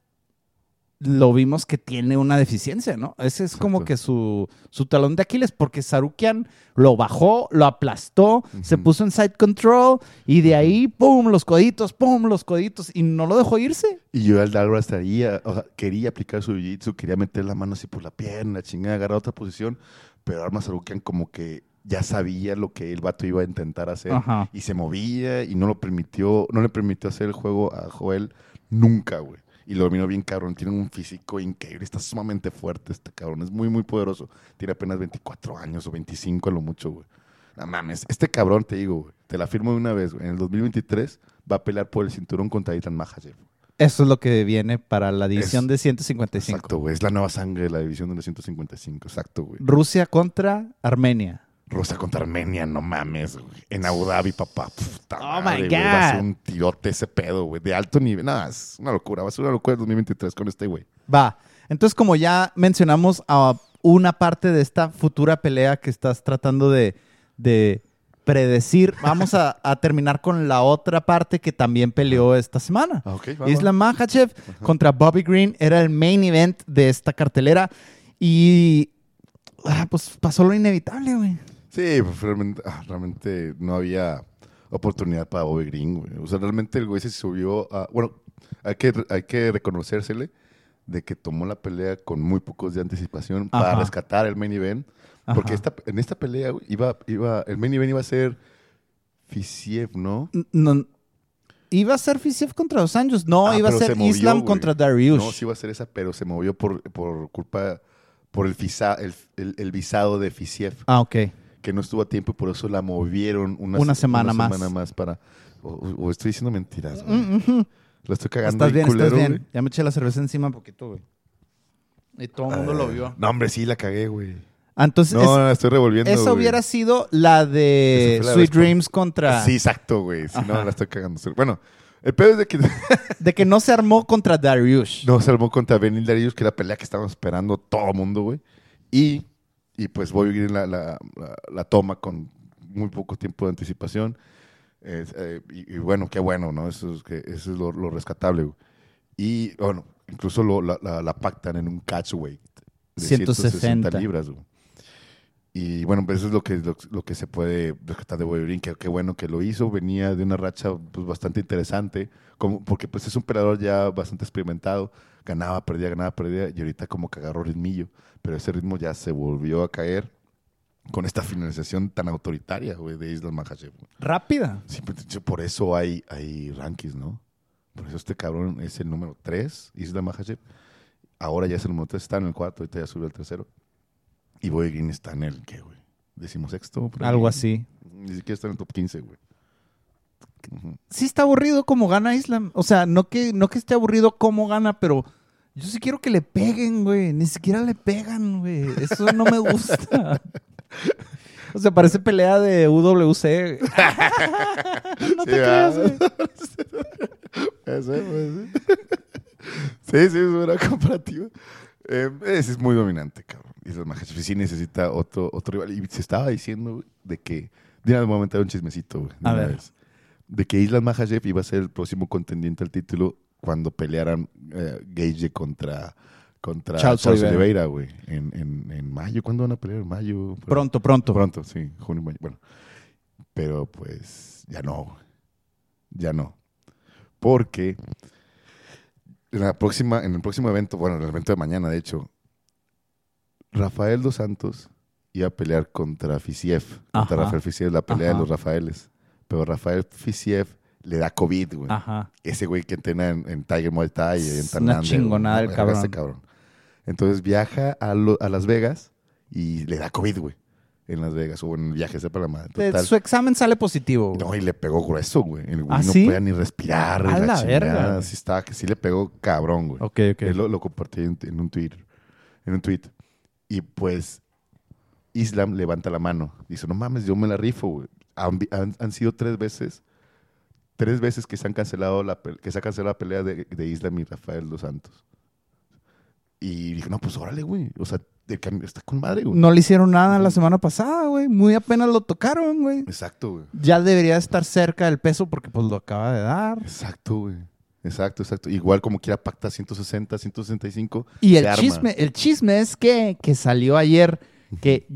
lo vimos que tiene una deficiencia, ¿no? Ese es como Exacto. que su, su talón de Aquiles, porque Sarukian lo bajó, lo aplastó, se puso en side control y de ahí, pum, los coditos, pum, los coditos y no lo dejó irse. Y Joel Álvarez traía, o sea, quería aplicar su jiu-jitsu, quería meter la mano así por la pierna, chingada, agarrar otra posición, pero Arma Sarukian como que ya sabía lo que el vato iba a intentar hacer Ajá. y se movía y no lo permitió, no le permitió hacer el juego a Joel nunca, güey. Y lo dominó bien cabrón, tiene un físico increíble, está sumamente fuerte este cabrón, es muy, muy poderoso. Tiene apenas 24 años o 25 a lo mucho, güey. No mames, este cabrón, te digo, güey, te la firmo de una vez, güey. En el 2023 va a pelear por el cinturón contra Ethan Mahachev. Eso es lo que viene para la división Es- de 155. Exacto, güey. Es la nueva sangre de la división de los 155. Exacto, güey. Rusia contra Armenia. Rusia contra Armenia, no mames, güey. En Abu Dhabi, papá. Puta Oh, madre, my güey. Va a ser God. un tirote ese pedo, güey. De alto nivel. Nada, es una locura. Va a ser una locura el 2023 con este, güey. Va. Entonces, como ya mencionamos a una parte de esta futura pelea que estás tratando de, de predecir, vamos a, a terminar con la otra parte que también peleó esta semana. Ah, ok, va, va. Islam Makhachev contra Bobby Green era el main event de esta cartelera y ah, pues pasó lo inevitable, güey. Sí, pues realmente, ah, realmente no había oportunidad para Bobby Green, güey. O sea, realmente el güey se subió a... Bueno, hay que, hay que reconocérsele de que tomó la pelea con muy pocos de anticipación para rescatar el main event. Porque esta, en esta pelea güey, iba, iba, el main event iba a ser Fisiev, ¿no? No- iba a ser Fisiev contra Dos Anjos, no, Ah, iba a ser se movió, Islam güey. contra Dariush. No, sí iba a ser esa, pero se movió por, por culpa, por el, visa- el, el- el visado de Fisiev, Ah, ok. Que no estuvo a tiempo y por eso la movieron una, Una se- semana más. semana más para... O, estoy diciendo mentiras, güey. Mm. La estoy cagando Estás bien, culero, estás bien. güey. Ya me eché la cerveza encima un poquito, güey. Y todo el mundo lo vio. No, hombre, sí la cagué, güey. Ah, entonces, No, es- estoy revolviendo, esa güey. hubiera sido la de la Sweet. Dreams contra... Sí, exacto, güey. Sí, no, la estoy cagando. Bueno, el pedo es de que De que no se armó contra Dariush. no se armó contra Benil Darius, que era la pelea que estábamos esperando todo el mundo, güey. Y, y pues Bobby Green la, la, la- la toma con muy poco tiempo de anticipación. Eh, y, y bueno, qué bueno, ¿no? Eso es, que, eso es lo, lo rescatable, güey. Y bueno, incluso lo- la, la- la pactan en un catch weight de 160. 160 libras, güey. Y bueno, pues eso es lo que, lo, lo que se puede rescatar de Green, que qué bueno que lo hizo, venía de una racha pues, bastante interesante, como, porque pues es un peleador ya bastante experimentado, ganaba, perdía, ganaba, perdía, y ahorita como que agarró ritmillo, pero ese ritmo ya se volvió a caer con esta finalización tan autoritaria, güey, de Islam Makhachev. Rápida. Sí, pues, por eso hay, hay rankings, ¿no? Por eso este cabrón es el número 3, Islam Makhachev. Ahora ya es el número 3, está en el 4, ahorita ya subió al tercero. Y Bobby Green está en el, ¿qué, güey? decimosexto. Algo así. Ni siquiera está en el top 15, güey. Sí está aburrido como gana Islam. O sea, no que, no que esté aburrido como gana, pero yo sí quiero que le peguen, güey. Ni siquiera le pegan, güey. Eso no me gusta. O sea, parece pelea de UWC. no te Sí, creas, güey. Puede ser, puede ser. Sí, sí, es una comparativa. Eh, ese es muy dominante, cabrón. Y los Makhachev sí necesita otro, otro rival. Y se estaba diciendo de que... De un momento un chismecito, güey. de A una ver. vez. De que Islas Makhachev iba a ser el próximo contendiente al título cuando pelearan eh, Gage contra, contra Charles Charles, Oliveira. Güey. En, en, en mayo. ¿Cuándo van a pelear? ¿En mayo? Pronto, pronto. Pronto, sí. Junio, mayo. Bueno. Pero pues ya no, güey. Ya no. Porque en, la próxima, en el próximo evento, bueno, en el evento de mañana, de hecho, Rafael Dos Santos iba a pelear contra Fisiev. Contra. Rafael Fisiev, la pelea Ajá. de los Rafaeles. Pero Rafael Fisiev le da COVID, güey. Ajá. Ese güey que entrena en, en Tiger Muay Thai y en una chingonada el güey, cabrón. ese cabrón. Entonces viaja a, lo- a Las Vegas y le da COVID, güey. En Las Vegas o en el viaje, sepa la madre. De- Total. Su examen sale positivo. güey. No, y le pegó grueso, güey. El güey ¿Ah, no sí? podía ni respirar. A la chingada. verga. Sí, estaba, que sí le pegó cabrón, güey. Ok, ok. Él lo, lo compartí en, en un Twitter. En un tweet. Y pues, Islam levanta la mano. Dice, no mames, yo me la rifo, güey. Han, vi- han- han sido tres veces, tres veces que se han cancelado la, que se ha cancelado la pelea de, de Islam y Rafael Dos Santos. Y dije, no, pues órale, güey. O sea, el cam- está con madre, güey. No le hicieron nada la semana pasada, güey. Muy apenas lo tocaron, güey. Exacto, güey. Ya debería estar cerca del peso porque pues lo acaba de dar. Exacto, güey. Exacto, exacto. Igual como quiera pacta 160, 165. Y el arma. chisme, el chisme es que, que salió ayer que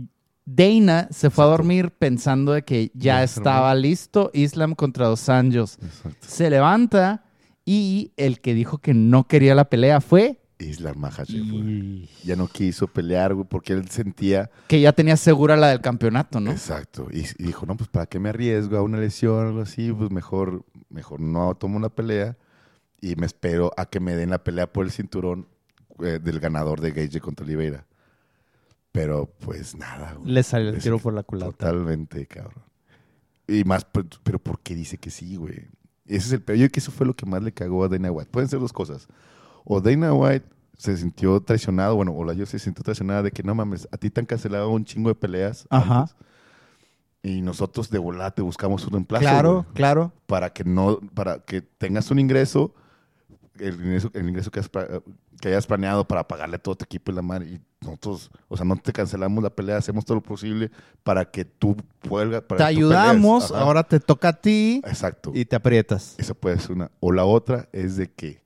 Dana se fue a dormir pensando de que ya estaba listo Islam contra Dos Anjos. Exacto. Se levanta y el que dijo que no quería la pelea fue Islam Makhachev, güey. y- Ya no quiso pelear, güey, porque él sentía... que ya tenía segura la del campeonato, ¿no? Exacto. Y, y dijo, no, pues ¿para qué me arriesgo a una lesión o algo así? Pues mejor, mejor no tomo una pelea y me espero a que me den la pelea por el cinturón eh, del ganador de Gage contra Oliveira. Pero pues nada, güey. Le salió el tiro por la culata. Totalmente, cabrón. Y más, pero, pero ¿por qué dice que sí, güey? Ese es el peor. Yo creo que eso fue lo que más le cagó a Dana White. Pueden ser dos cosas. O Dana White se sintió traicionado, bueno, o la yo se sintió traicionada de que no mames, a ti te han cancelado un chingo de peleas. Ajá. antes, y nosotros de volada te buscamos un reemplazo. Claro, claro. para que no, para que tengas un ingreso, el ingreso, el ingreso que, has, pla- que hayas planeado para pagarle a todo tu equipo y la madre. Y nosotros, o sea, no te cancelamos la pelea, hacemos todo lo posible para que tú puedas. Te ayudamos, ahora te toca a ti Exacto. y te aprietas. Esa puede ser una. O la otra es de que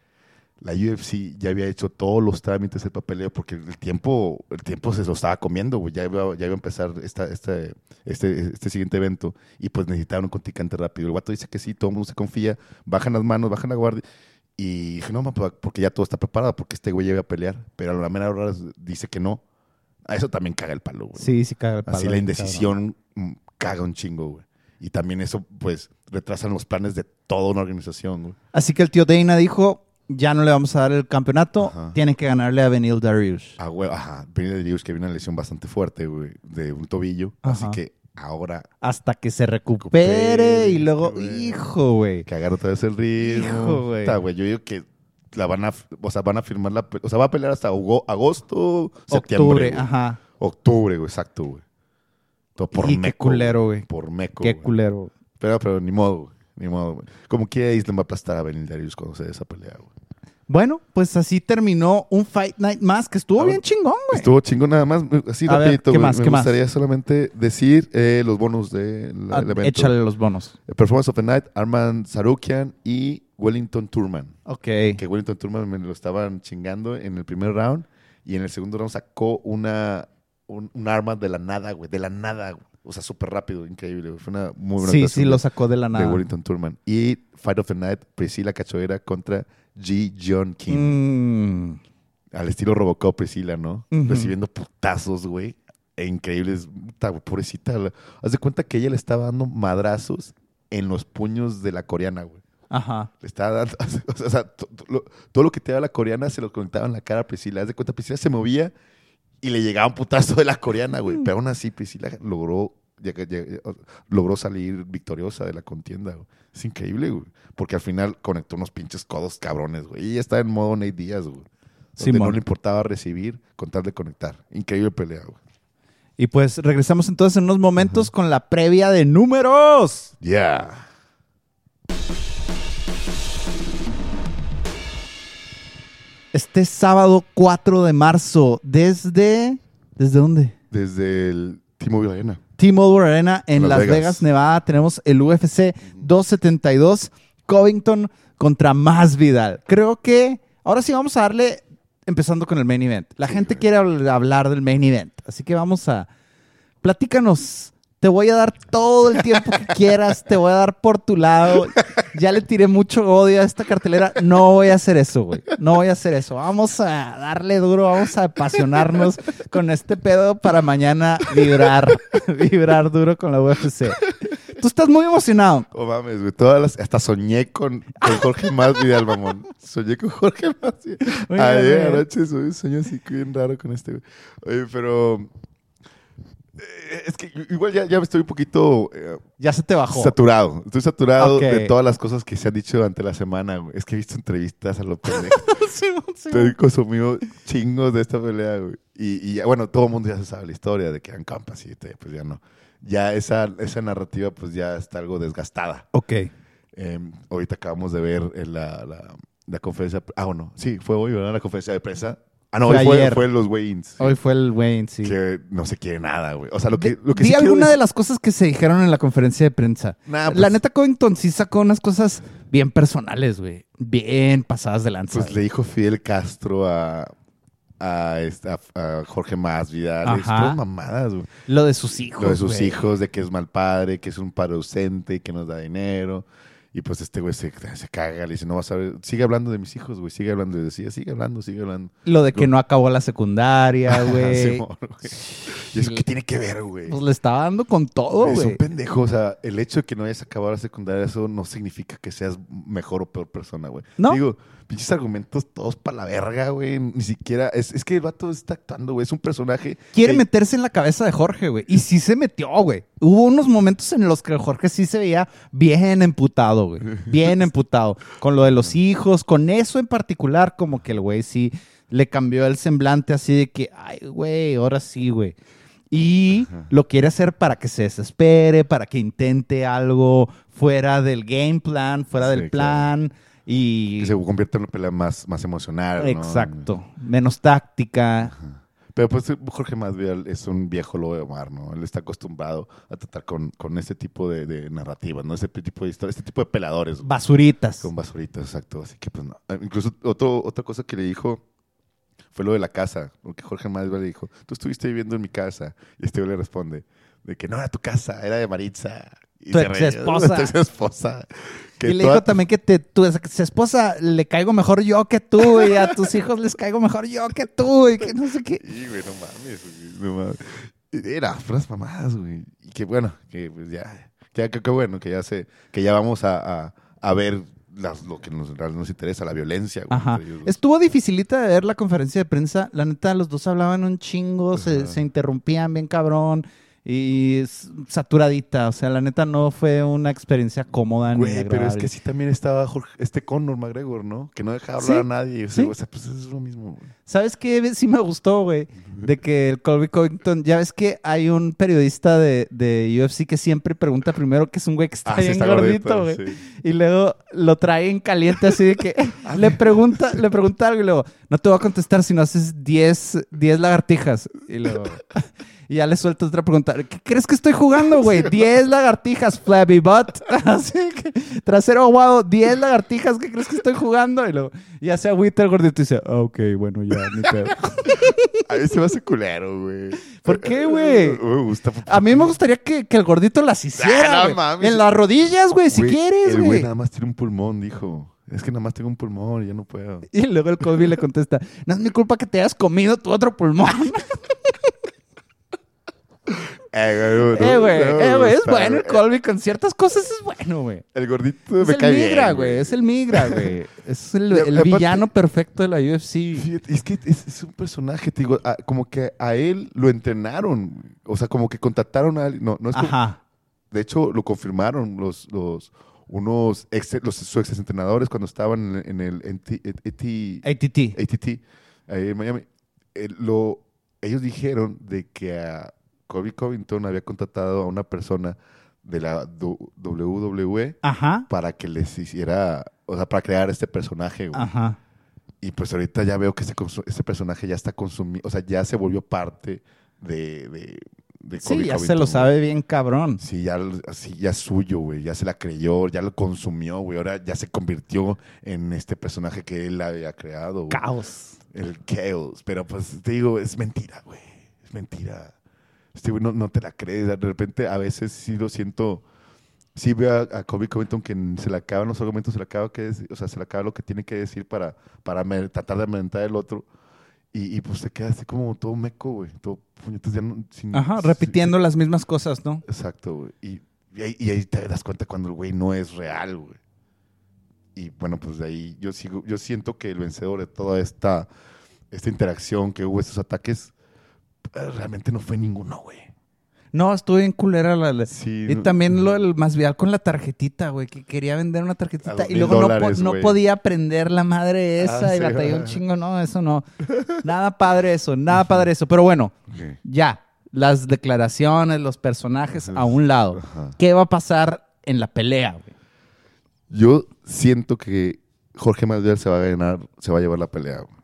la UFC ya había hecho todos los trámites del papeleo porque el tiempo, el tiempo se lo estaba comiendo, güey. Ya iba, ya iba a empezar esta, este, este, este siguiente evento y pues necesitaban un contrincante rápido. El guato dice que sí, todo el mundo se confía, bajan las manos, bajan la guardia. Y dije, no, porque ya todo está preparado, porque este güey ya iba a pelear. Pero a la mera hora dice que no. A eso también caga el palo, güey. Sí, sí caga el palo. Así la indecisión caga un chingo, güey. Y también eso, pues, retrasan los planes de toda una organización, güey. Así que el tío Dana dijo, ya no le vamos a dar el campeonato, Ajá. tiene que ganarle a Benil Dariush. Ah, güey, ajá. De Dios que viene una lesión bastante fuerte, güey, de un tobillo. Así que ahora Hasta que se recupere Recupere, y luego, hijo, güey. que agarra otra vez el ritmo. Hijo, güey. Yo digo que la van a, o sea, van a firmar la, o sea, va a pelear hasta ago- agosto, septiembre. Octubre, ajá. Octubre, güey, exacto, güey. Todo por Y qué meco. culero, güey. Por meco. Qué güey. culero. Pero, pero ni modo, güey. Ni modo, güey. Como que Islam va a aplastar a Benil Darius cuando se dé esa pelea, güey. Bueno, pues así terminó un Fight Night más que estuvo A ver, bien chingón, güey. Estuvo chingón nada más, así A ver, rapidito, ¿qué güey. más, Me qué más? gustaría solamente decir eh, los bonos del Ah, evento. Échale los bonos. Eh, Performance of the Night, Arman Sarukian y Wellington Turman. Ok. Que Wellington Turman me lo estaban chingando en el primer round y en el segundo round sacó una un, un arma de la nada, güey. De la nada, güey. O sea, súper rápido, increíble. Fue una muy buena Sí, sí, de- lo sacó de la de nada. Wellington Turman. Y Fight of the Night, Priscila Cachoeira contra G. John Kim. Mm. Al estilo Robocop, Priscila, ¿no? Recibiendo putazos, güey. E increíbles. Pobrecita. Haz de cuenta que ella le estaba dando madrazos en los puños de la coreana, güey. Ajá. Le estaba dando. O sea, todo lo que te daba la coreana se lo conectaba en la cara a Priscila. Haz de cuenta, Priscila se movía y le llegaba un putazo de la coreana, güey. Pero aún así, pues sí la logró, logró salir victoriosa de la contienda, güey. Es increíble, güey. Porque al final conectó unos pinches codos cabrones, güey. Y está en modo Nate Díaz, güey. Donde Simón. no le importaba recibir con tal de conectar. Increíble pelea, güey. Y pues regresamos entonces en unos momentos con la previa de números. Yeah. Este sábado 4 de marzo, desde... ¿Desde dónde? Desde el T-Mobile Arena. T-Mobile Arena en Las Las, Vegas. Vegas. Nevada. Tenemos el UFC 272 Covington contra Más Vidal. Creo que ahora sí vamos a darle, empezando con el main event. La gente quiere habl- hablar del main event, así que vamos a... Platícanos. Te voy a dar todo el tiempo que quieras, te voy a dar por tu lado. Ya le tiré mucho odio a esta cartelera. No voy a hacer eso, güey. No voy a hacer eso. Vamos a darle duro, vamos a apasionarnos con este pedo para mañana vibrar, vibrar duro con la UFC. Tú estás muy emocionado. Oh mames, güey. Todas las, hasta soñé con, con Jorge Masvidal, mamón. Soñé con Jorge Masvidal. Ayer anoche sueño así bien raro con este, güey. Oye, pero. Eh, Es que igual ya, ya estoy un poquito eh, Ya se te bajó. saturado. Estoy saturado de todas las cosas que se han dicho durante la semana, güey. Es que he visto entrevistas a lo pendejo. Estoy consumido chingos de esta pelea, güey. Y, y bueno, todo el mundo ya se sabe la historia de que eran campas y te- pues ya no. Ya esa, esa narrativa, pues ya está algo desgastada. Ok. Eh, ahorita acabamos de ver en la, la, la conferencia. Ah, bueno, sí, fue hoy, ¿verdad? La conferencia de prensa. Ah, no, Fue hoy fue, los weigh-ins. Hoy fue el Wayne, sí. Que no se quiere nada, güey. O sea, lo que, lo que di sí alguna de las cosas que se dijeron en la conferencia de prensa. Nah, pues- la neta, Covington sí sacó unas cosas bien personales, güey. Bien pasadas de lanza. Pues le dijo Fidel Castro a, a, esta- a Jorge Masvidal. Es Ajá. todas mamadas, güey. Lo de sus hijos. Lo de sus güey. hijos, de que es mal padre, que es un padre ausente, que nos da dinero. Y pues este güey se, se caga, le dice, no vas a ver, sigue hablando de mis hijos, güey, sigue hablando. Y decía, sigue hablando, sigue hablando. Lo de que no acabó la secundaria, güey. Güey. ¿Y eso qué tiene que ver, güey? pues le estaba dando con todo, es güey. un pendejo, o sea, el hecho de que no hayas acabado la secundaria, eso no significa que seas mejor o peor persona, güey. ¿No? Digo, pinches argumentos todos para la verga, güey. Ni siquiera, es, es que el vato está actuando, güey. Es un personaje. Quiere que- meterse en la cabeza de Jorge, güey. Y sí se metió, güey. Hubo unos momentos en los que Jorge sí se veía bien emputado, güey. Bien emputado. Con lo de los hijos, con eso en particular, como que el güey sí le cambió el semblante así de que, ay, güey, ahora sí, güey. Y lo quiere hacer para que se desespere, para que intente algo fuera del game plan, fuera Sí, del claro. Y. que se convierte en una pelea más, más emocional. ¿no? Exacto. Menos táctica. Pero pues Jorge Masvidal es un viejo lobo de mar, ¿no? Él está acostumbrado a tratar con, con este tipo de, de narrativas, ¿no? Este tipo de historias, este tipo de peladores. Basuritas. Con basuritas, exacto. Así que pues no. Eh, Incluso otro, otra cosa que le dijo fue lo de la casa. Porque Jorge Masvidal le dijo, tú estuviste viviendo en mi casa. Y este le responde, de que no era tu casa, era de Maritza. Y Tu exesposa. Que y le dijo también que te, tu ex esposa le caigo mejor yo que tú y a tus hijos les caigo mejor yo que tú y que no sé qué. Sí, güey, no mames, güey, no mames. Era puras mamadas, güey. Y que bueno, que pues ya, que, que- que bueno, que ya se, que ya vamos a, a, a ver las, lo que nos, nos interesa, la violencia, güey. Ajá. Estuvo dificilita de ver la conferencia de prensa. La neta, los dos hablaban un chingo, se, se interrumpían bien cabrón y saturadita. O sea, la neta no fue una experiencia cómoda ni Güey, pero es que sí también estaba Jorge- este Conor McGregor, ¿no? Que no dejaba Sí, hablar a nadie. O sea, sí. o sea, pues es lo mismo, güey. ¿Sabes qué? Sí me gustó, güey. De que el Colby Covington, ya ves que hay un periodista de, de UFC que siempre pregunta primero que es un güey que está Ah, bien está gordito, gordito, güey. sí. Y luego lo trae en caliente así de que le pregunta, le pregunta algo y luego, no te voy a contestar si no haces 10, 10 lagartijas. Y luego, y ya le suelta otra pregunta. ¿Qué crees que estoy jugando, güey? 10 lagartijas, flabby butt. Así que, trasero aguado, 10 lagartijas, ¿qué crees que estoy jugando? Y luego, ya se agüita el gordito y dice, ah, ok, bueno, ya, ni pedo. A mí se me hace culero, güey. ¿Por qué, güey? No me gusta. A mí me gustaría que, que el gordito las hiciera, Ah, no mames. En las rodillas, güey, si Güey, quieres, El güey güey. nada más tiene un pulmón, dijo. Es que nada más tengo un pulmón y ya no puedo. Y luego el Kobe le contesta, no es mi culpa que te hayas comido tu otro pulmón. Eh, güey, eh, güey, no, eh, güey, Es bueno el güey. Colby, con ciertas cosas es bueno, güey. El gordito Es me el cae migra, bien, güey. Es el migra, güey. Es el, el aparte- villano perfecto de la UFC. Fíjate, es que es, es un personaje, te digo, a- como que a él lo entrenaron. O sea, como que contactaron a él. No, no es como- Ajá. de hecho, lo confirmaron los, los unos ex, los, sus ex entrenadores cuando estaban en, en el NT AT ATT. ATT ahí en Miami. Eh, lo, ellos dijeron de que a Kobe Covington había contratado a una persona de la WWE Ajá. para que les hiciera, o sea, para crear este personaje. güey. Ajá. Y pues ahorita ya veo que este, este personaje ya está consumido, o sea, ya se volvió parte de, de, de Sí, Colby ya se lo güey. sabe bien cabrón. Sí, ya, así ya es suyo, güey. Ya se la creyó, ya lo consumió, güey. Ahora ya se convirtió en este personaje que él había creado. güey. Caos. El Chaos. Pero pues te digo, es mentira, güey. Es mentira. Este güey no, no te la crees. De repente a veces sí lo siento. Sí veo a, a Kobe Covington que se le acaban los argumentos, se le acaba que o sea, se le acaba lo que tiene que decir para, para me- tratar de aumentar el otro. Y, y, pues se queda así como todo meco, güey. Todo puñetas ya no- sin- Ajá, sí- repitiendo las mismas cosas, ¿no? Exacto, güey. Y, y ahí, y ahí te das cuenta cuando el güey no es real, güey. Y bueno, pues de ahí yo sigo, yo siento que el vencedor de toda esta, esta interacción que hubo, estos ataques, realmente no fue ninguno, güey. No, estuvo bien culera la... la- Sí, y no- también lo del Masvidal con la tarjetita, güey, que quería vender una tarjetita y luego no, po- no podía prender la madre esa Ah, y sí. batalló un chingo. No, eso no. Nada padre eso, nada padre eso. Pero bueno, ya, las declaraciones, los personajes a un lado. Ajá. ¿Qué va a pasar en la pelea, güey? Yo siento Jorge Masvidal se va a ganar, se va a llevar la pelea. güey.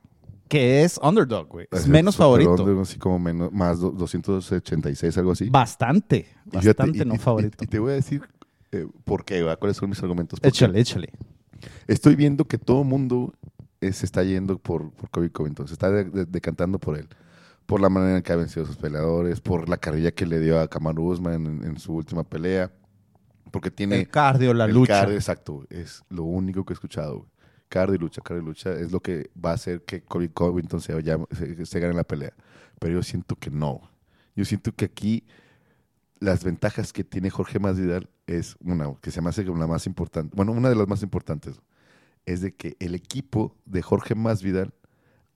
Que es underdog, güey. Es menos favorito. underdog, Así como menos, más do- 286, algo así. Bastante, bastante no y- favorito. Y, te voy a decir eh, por qué, ¿verdad? cuáles son mis argumentos. Échale, échale. Estoy viendo que todo mundo eh, se está yendo por, por Kobe Covington, se está de- de- decantando por él. Por la manera en que ha vencido a sus peleadores, por la carrilla que le dio a Kamaru Usman en, en su última pelea. Porque tiene. El cardio, la el lucha. cardio, exacto, es lo único que he escuchado. güey. Cardio y lucha, cardio y lucha es lo que va a hacer que Kobe Covington se, vaya- se, se gane la pelea. Pero yo siento que no. Yo siento que aquí las ventajas que tiene Jorge Masvidal es una que se me hace como la más importante, bueno, una de las más importantes, es de que el equipo de Jorge Masvidal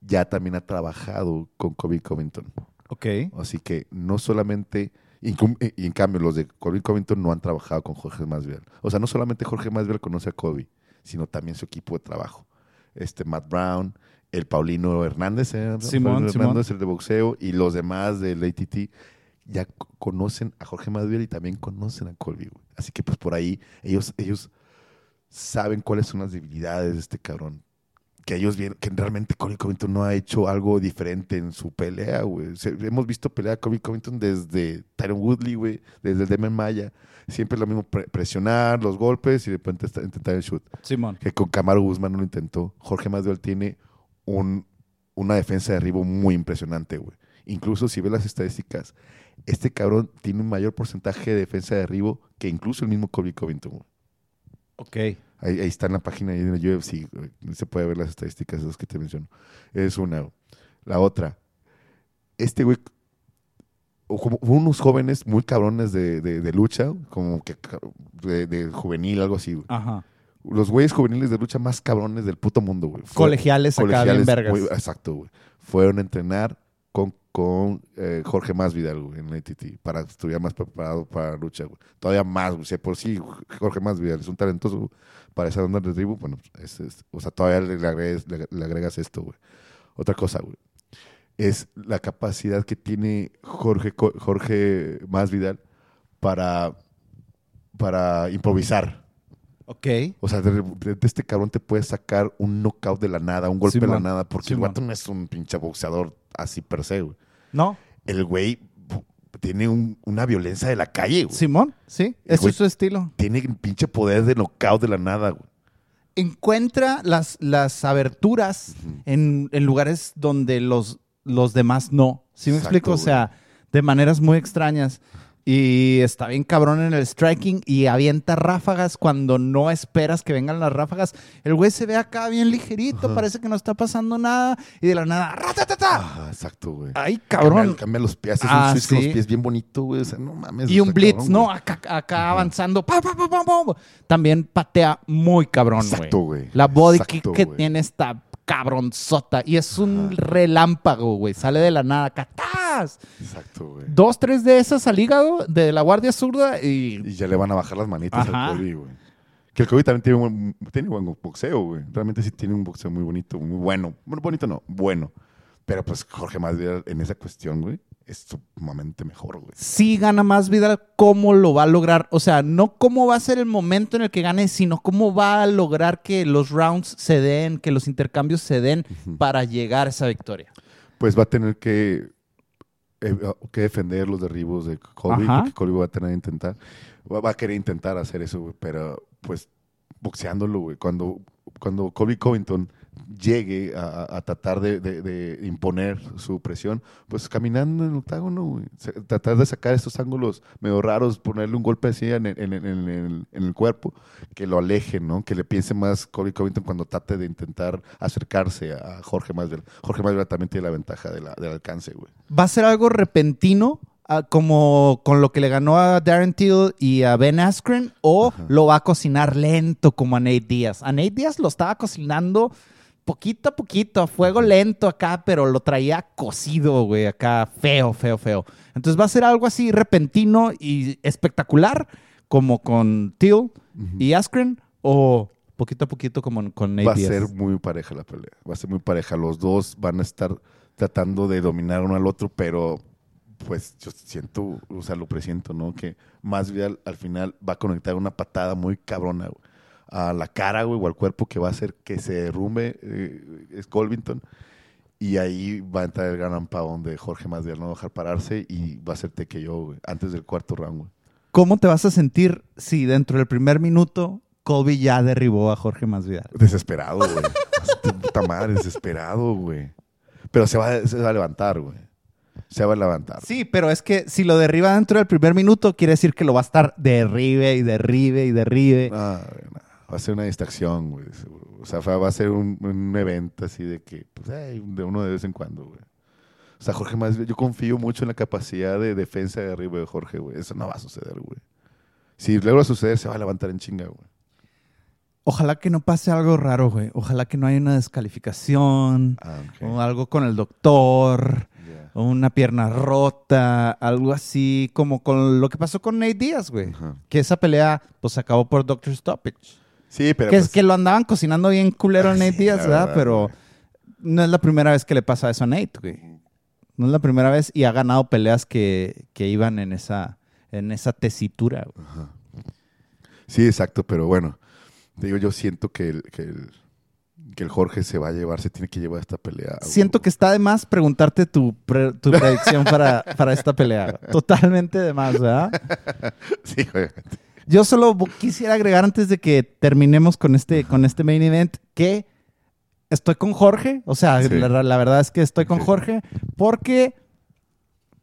ya también ha trabajado con Kobe Covington. Ok. Así que no solamente, y, cum- y en cambio los de Kobe Covington no han trabajado con Jorge Masvidal. O sea, no solamente Jorge Masvidal conoce a Kobe, sino también su equipo de trabajo. Este Matt Brown, el Paulino Hernández, ¿eh? Simón, el de boxeo, y los demás del ATT ya conocen a Jorge Masvidal y también conocen a Colby. güey. Así que pues por ahí ellos, ellos saben cuáles son las debilidades de este cabrón. Que ellos vieron que realmente Colby Covington no ha hecho algo diferente en su pelea, güey. Hemos visto pelear a Colby Covington desde Tyron Woodley, güey, desde el Demian Maya. Siempre es lo mismo, pre- presionar los golpes y de repente intentar el shoot. Simón. Que con Camaro Guzmán no lo intentó. Jorge Masvidal tiene un, una defensa de derribo muy impresionante, güey. Incluso si ves las estadísticas, este cabrón tiene un mayor porcentaje de defensa de derribo que incluso el mismo Colby Covington, güey. Ok. Ahí, ahí está en la página ahí de la UFC. güey. Se puede ver las estadísticas esas que te menciono. Es una. La otra. Este güey. como unos jóvenes muy cabrones de, de- de lucha, como que de, de juvenil, algo así. güey. Ajá. Los güeyes juveniles de lucha más cabrones del puto mundo, güey. Fue- Colegiales acá bien vergas. muy- exacto, güey. Fueron a entrenar con, eh, Jorge Masvidal, güey, en la ATT, para estudiar más preparado para la lucha, güey. Todavía más, güey. Si por sí Jorge Masvidal es un talentoso para esa onda de tribu, bueno, es- es- o sea, todavía le, le agregas, le- le agregas esto, güey. Otra cosa, güey. Es la capacidad que tiene Jorge, Jorge Masvidal para, para improvisar. Ok. O sea, de, este cabrón te puede sacar un knockout de la nada, un golpe de la nada, porque el vato no es un pinche boxeador así per se, güey. ¿No? El güey tiene un- una violencia de la calle, güey. Simón, sí. Güey- es su estilo. Tiene un pinche poder de knockout de la nada, güey. Encuentra las, las aberturas en, en lugares donde los, los demás no. ¿Sí me Exacto, explico? O sea, de maneras muy extrañas. Y está bien cabrón en el striking y avienta ráfagas cuando no esperas que vengan las ráfagas. El güey se ve acá bien ligerito, parece que no está pasando nada. Y de la nada, ¡ratatata! Ajá, exacto, güey. ¡Ay, Cambia, cabrón! cambia los pies, hace Ah, un switch con los pies bien bonito, güey. O sea, no mames. Y un está blitz, cabrón, ¿no? Acá, acá avanzando. ¡pa, pa, pa, pa, pa! También patea muy cabrón, güey. Exacto, güey. La body Exacto, kick que güey. tiene esta cabronzota. Y es un relámpago, güey. Sale de la nada. ¡Catás! Exacto, güey. Dos, tres de esas al hígado de la guardia zurda y... Y ya le van a bajar las manitas Ajá. al Kobe, güey. Que el Kobe también tiene buen, tiene buen boxeo, güey. Realmente sí tiene un boxeo muy bonito, muy bueno. Bueno, bonito no, bueno. Pero pues Jorge Masvidal en esa cuestión, güey, es sumamente mejor, güey. sí gana más Vidal, cómo lo va a lograr. O sea, no cómo va a ser el momento en el que gane, sino cómo va a lograr que los rounds se den, que los intercambios se den para llegar a esa victoria. Pues va a tener que, eh, que defender los derribos de Ajá. porque Kobe va a tener que intentar, va, a querer intentar hacer eso, güey, pero pues boxeándolo, güey. Cuando, cuando Kobe Covington llegue a, tratar de, de- de imponer su presión, pues caminando en el octágono, Tratar de sacar estos ángulos medio raros, ponerle un golpe así en el, en el- en el- en el cuerpo, que lo aleje, ¿no? Que le piense más Kobe Covington cuando trate de intentar acercarse a Jorge Masvidal. Jorge Masvidal también tiene la ventaja de la- del alcance, güey. ¿Va a ser algo repentino, ah, como con lo que le ganó a Darren Till y a Ben Askren, o lo va a cocinar lento como a Nate Díaz? A Nate Díaz lo estaba cocinando poquito a poquito, a fuego lento acá, pero lo traía cocido, güey, acá feo, feo, feo. Entonces va a ser algo así repentino y espectacular, como con Till y Askren, o poquito a poquito como con Nate Va a ser muy pareja la pelea. Va a ser muy pareja. Los dos van a estar tratando de dominar uno al otro, pero pues yo siento, o sea, lo presiento, ¿no? Que más bien al final va a conectar una patada muy cabrona, güey, a la cara, güey, o al cuerpo que va a hacer que se derrumbe eh, es Colvington. Y ahí va a entrar el gran ampagón de Jorge Masvidal, no va a dejar pararse y va a ser te que yo, güey, antes del cuarto round, güey. ¿Cómo te vas a sentir si dentro del primer minuto Colby ya derribó a Jorge Masvidal? Desesperado, güey. Puta madre, desesperado, güey. Pero se va, se va a levantar, güey. Se va a levantar. Sí, pero es que si lo derriba dentro del primer minuto, quiere decir que lo va a estar derribe y derribe y derribe. No. Va a ser una distracción, güey. O sea, va a ser un, un evento así de que, pues, ay, de uno de vez en cuando, güey. O sea, Jorge más yo confío mucho en la capacidad de defensa de arriba de Jorge, güey. Eso no va a suceder, güey. Si logra suceder, se va a levantar en chinga, güey. Ojalá que no pase algo raro, güey. Ojalá que no haya una descalificación Ah, o algo con el doctor una pierna rota, algo así como con lo que pasó con Nate Díaz, güey. Que esa pelea pues acabó por Doctor Stoppage. Sí, pero que pues, es que lo andaban cocinando bien culero a Ah, Nate sí, Díaz, ¿verdad? verdad, Pero no es la primera vez que le pasa eso a Nate, güey. No es la primera vez y ha ganado peleas que, que iban en esa, en esa tesitura. güey. Sí, exacto, pero bueno, te digo, yo siento que el, que el, que el Jorge se va a llevar, se tiene que llevar esta pelea. Siento que está de más preguntarte tu, pre- tu predicción para, para esta pelea. Totalmente de más, ¿verdad? Sí, güey. Yo solo quisiera agregar antes de que terminemos con este, con este main event que estoy con Jorge. O sea, Sí. la, la verdad es que estoy con. Jorge porque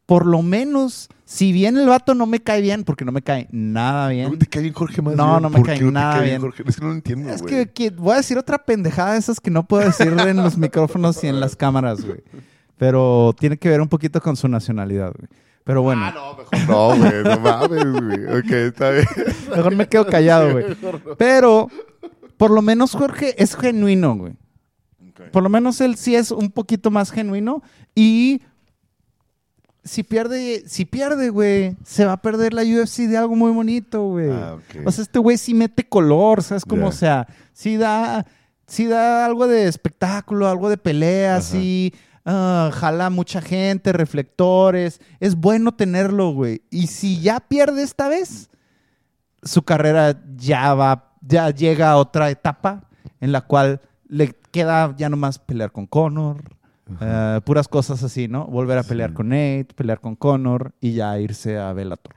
por lo menos, si bien el vato no me cae bien, porque no me cae nada ¿No bien. te cae bien Jorge más No, bien? no me ¿Por cae no nada cae bien. Jorge? Es que no lo entiendo, Es que, que voy a decir otra pendejada de esas que no puedo decir en los micrófonos y en las cámaras, güey. Pero tiene que ver un poquito con su nacionalidad, güey. Pero bueno, Ah, no, mejor no, güey. No mames, güey. Ok, está bien. mejor me quedo callado, güey. Pero, por lo menos Jorge es genuino, güey. Por lo menos él sí es un poquito más genuino y si pierde, si pierde, güey, se va a perder la UFC de algo muy bonito, güey. Ah, ok. O sea, este güey sí mete color, ¿sabes cómo? Ya. O sea, sí da, sí da algo de espectáculo, algo de pelea, Ajá. sí ah, jala mucha gente, reflectores. Es bueno tenerlo, güey. Y si ya pierde esta vez, su carrera ya va, ya llega a otra etapa en la cual le queda ya nomás pelear con Conor. eh, puras cosas así, ¿no? Volver a pelear Sí. con Nate, pelear con Conor y ya irse a Bellator.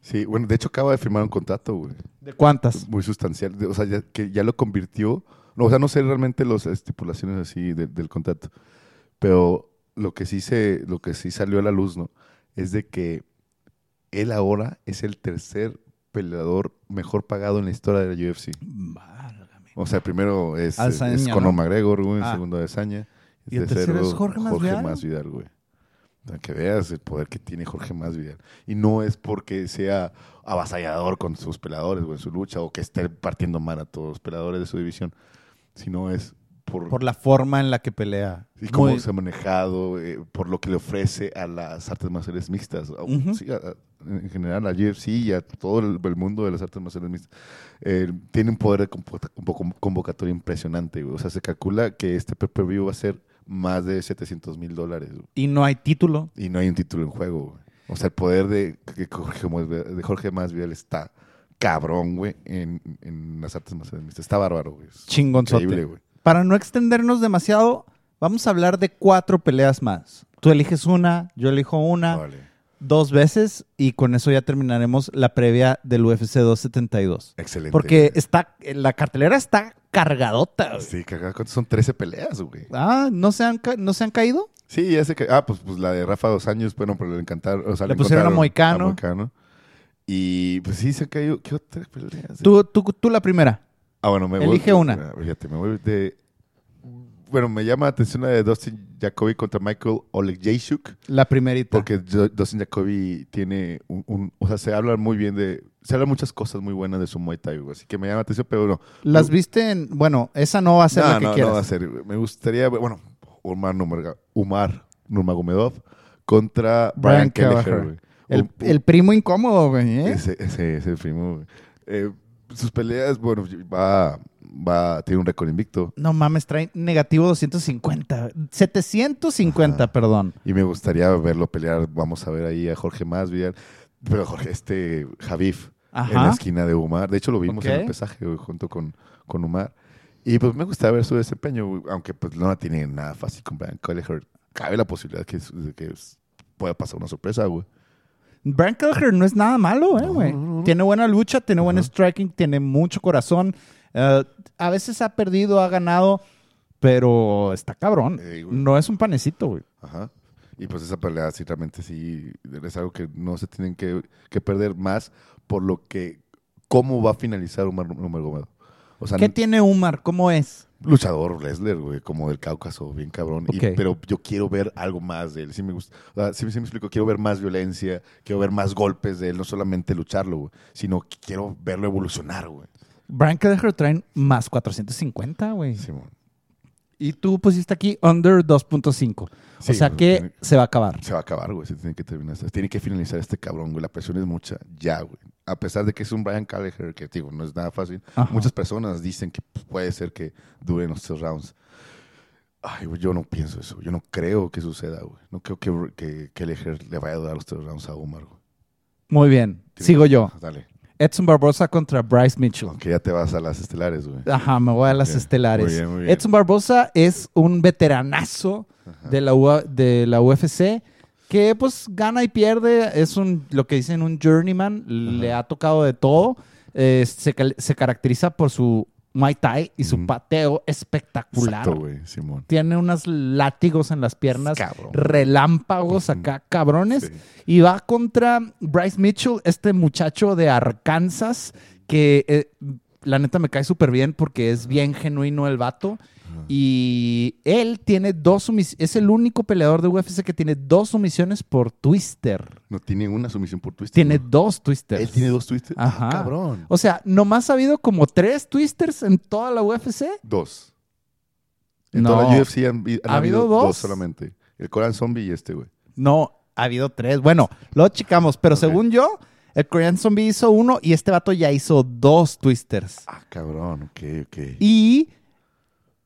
Sí, bueno, de hecho acaba de firmar un contrato, güey. ¿De cuántas? Muy sustancial. O sea, ya, que ya lo convirtió. No, o sea, no sé realmente las estipulaciones así de- del contrato. Pero lo que sí se, lo que sí salió a la luz, ¿no? Es de que él ahora es el tercer peleador mejor pagado en la historia de la UFC. Válgame. O sea, el primero es, Conor ¿no? McGregor, güey. El Ah. segundo Adesanya. ¿Y el tercero es Jorge Masvidal? Masvidal, güey. Para que veas el poder que tiene Jorge Masvidal. Y no es porque sea avasallador con sus peleadores o en su lucha o que esté partiendo mal a todos los peleadores de su división, sino es por, Por la forma en la que pelea. y cómo Muy- se ha manejado, eh, por lo que le ofrece a las artes marciales mixtas. Sí, a- a- en general, a UFC y a todo el, el mundo de las artes marciales mixtas. Eh, tiene un poder de convo- convo- convocatoria impresionante. güey. O sea, se calcula que este pay-per-view va a ser más de 700 mil dólares. Y no hay título. Y no hay un título en juego. güey. O sea, el poder de, Jorge, de Jorge Masvidal está cabrón, güey, en, en las artes marciales mixtas. Está bárbaro, güey. Chingonzote. increíble, güey. Para no extendernos demasiado, vamos a hablar de cuatro peleas más. Tú eliges una, yo elijo una, Vale. dos veces y con eso ya terminaremos la previa del UFC 272. Excelente. Porque está, la cartelera está cargadota. güey. Sí. ¿Cuántas son 13 peleas, güey? Ah, ¿no se han, ¿no se han caído? Sí, ya sé que. Ah, pues, pues la de Rafa dos años, bueno, pero le encantaron. O sea, Le pusieron a Moicano. Moicano. Y pues sí, se ha caído. ¿Qué otras peleas? Tú, tú, tú la primera. Ah, bueno, me elige voy. una. ah, Fíjate, me voy de. Bueno, me llama la atención la de Dustin Jacoby contra Michael Oleksiejczuk. La primerita. Porque Dustin Jacoby tiene un, un- O sea, se habla muy bien de. Se hablan muchas cosas muy buenas de su Muay Thai, güey, Así que me llama la atención, pero no. ¿Las viste en...? Bueno, esa no va a ser no, la que no, quieras. no va a ser. Me gustaría. Bueno, Umar, Nurmaga- Umar Nurmagomedov contra Brian Brian, Kelleher. El, primo incómodo, güey. ¿eh? Ese, ese, ese primo. güey. Eh, sus peleas, bueno, va, va, tiene un récord invicto. No mames, trae negativo 250. 750, Ajá. perdón. Y me gustaría verlo pelear. Vamos a ver ahí a Jorge Masvidal. Pero Jorge, este Javif Ajá. en la esquina de Umar. De hecho, lo vimos en el pesaje junto con, con Umar. Y pues me gusta ver su desempeño, aunque pues no tiene nada fácil con Brian. Cabe la posibilidad que, que pueda pasar una sorpresa, güey. Brian Kelleher no es nada malo, eh, güey. no, no, no. Tiene buena lucha, tiene buen striking, tiene mucho corazón. Eh, a veces ha perdido, ha ganado, pero está cabrón. Eh, no es un panecito, güey. Ajá. Y pues esa pelea sí realmente sí es algo que no se tienen que, que perder más por lo que cómo va a finalizar Umar Nurmagomedov. O sea, ¿Qué tiene Umar? ¿Cómo es? Luchador wrestler, güey, como del Cáucaso, bien cabrón. Y- pero yo quiero ver algo más de él. Sí me gusta. o sea, sí, sí me explico. Quiero ver más violencia, quiero ver más golpes de él, no solamente lucharlo, güey, sino que quiero verlo evolucionar, güey. Brian Kelleher trae más 450, güey. Simón. Y tú pusiste aquí under 2.5. Sí, o sea que tiene- se va a acabar. Se va a acabar, güey. Se tiene que terminar. Tiene que finalizar este cabrón, güey. La presión es mucha. Ya, güey. A pesar de que es un Brian Calleher, que digo, no es nada fácil. Ajá. Muchas personas dicen que puede ser que duren los tres rounds. Ay, güey, yo no pienso eso. Yo no creo que suceda, güey. No creo que, que le vaya a dar los tres rounds a Omar, güey. Muy bien. Sigo que- yo. Dale. Edson Barbosa contra Bryce Mitchell. Aunque ya te vas a las estelares, güey. Ajá, me voy a las estelares. muy bien, muy bien. Edson Barbosa es un veteranazo de la, U- de la UFC que pues gana y pierde. Es un, lo que dicen un journeyman. Le ha tocado de todo. Eh, se, se caracteriza por su Muay Thai y su pateo espectacular. Exacto, Simón. Tiene unos látigos en las piernas, Cabrón. relámpagos acá, cabrones. Sí. Y va contra Bryce Mitchell, este muchacho de Arkansas, que eh, la neta me cae súper bien porque es bien genuino el vato. Y él tiene dos sumisiones, es el único peleador de UFC que tiene dos sumisiones por twister. No tiene una sumisión por twister. Tiene ¿no? dos twisters. Él tiene dos twisters. Ajá. Ah, cabrón. O sea, nomás ha habido como tres twisters en toda la UFC. Dos. En No. toda la UFC han, ¿Ha habido habido dos? dos solamente. El Coran Zombie y este, güey. No, ha habido tres. Bueno, lo checamos, pero según yo, el Korean Zombie hizo uno y este vato ya hizo dos twisters. Ah, cabrón. Ok, ok. Y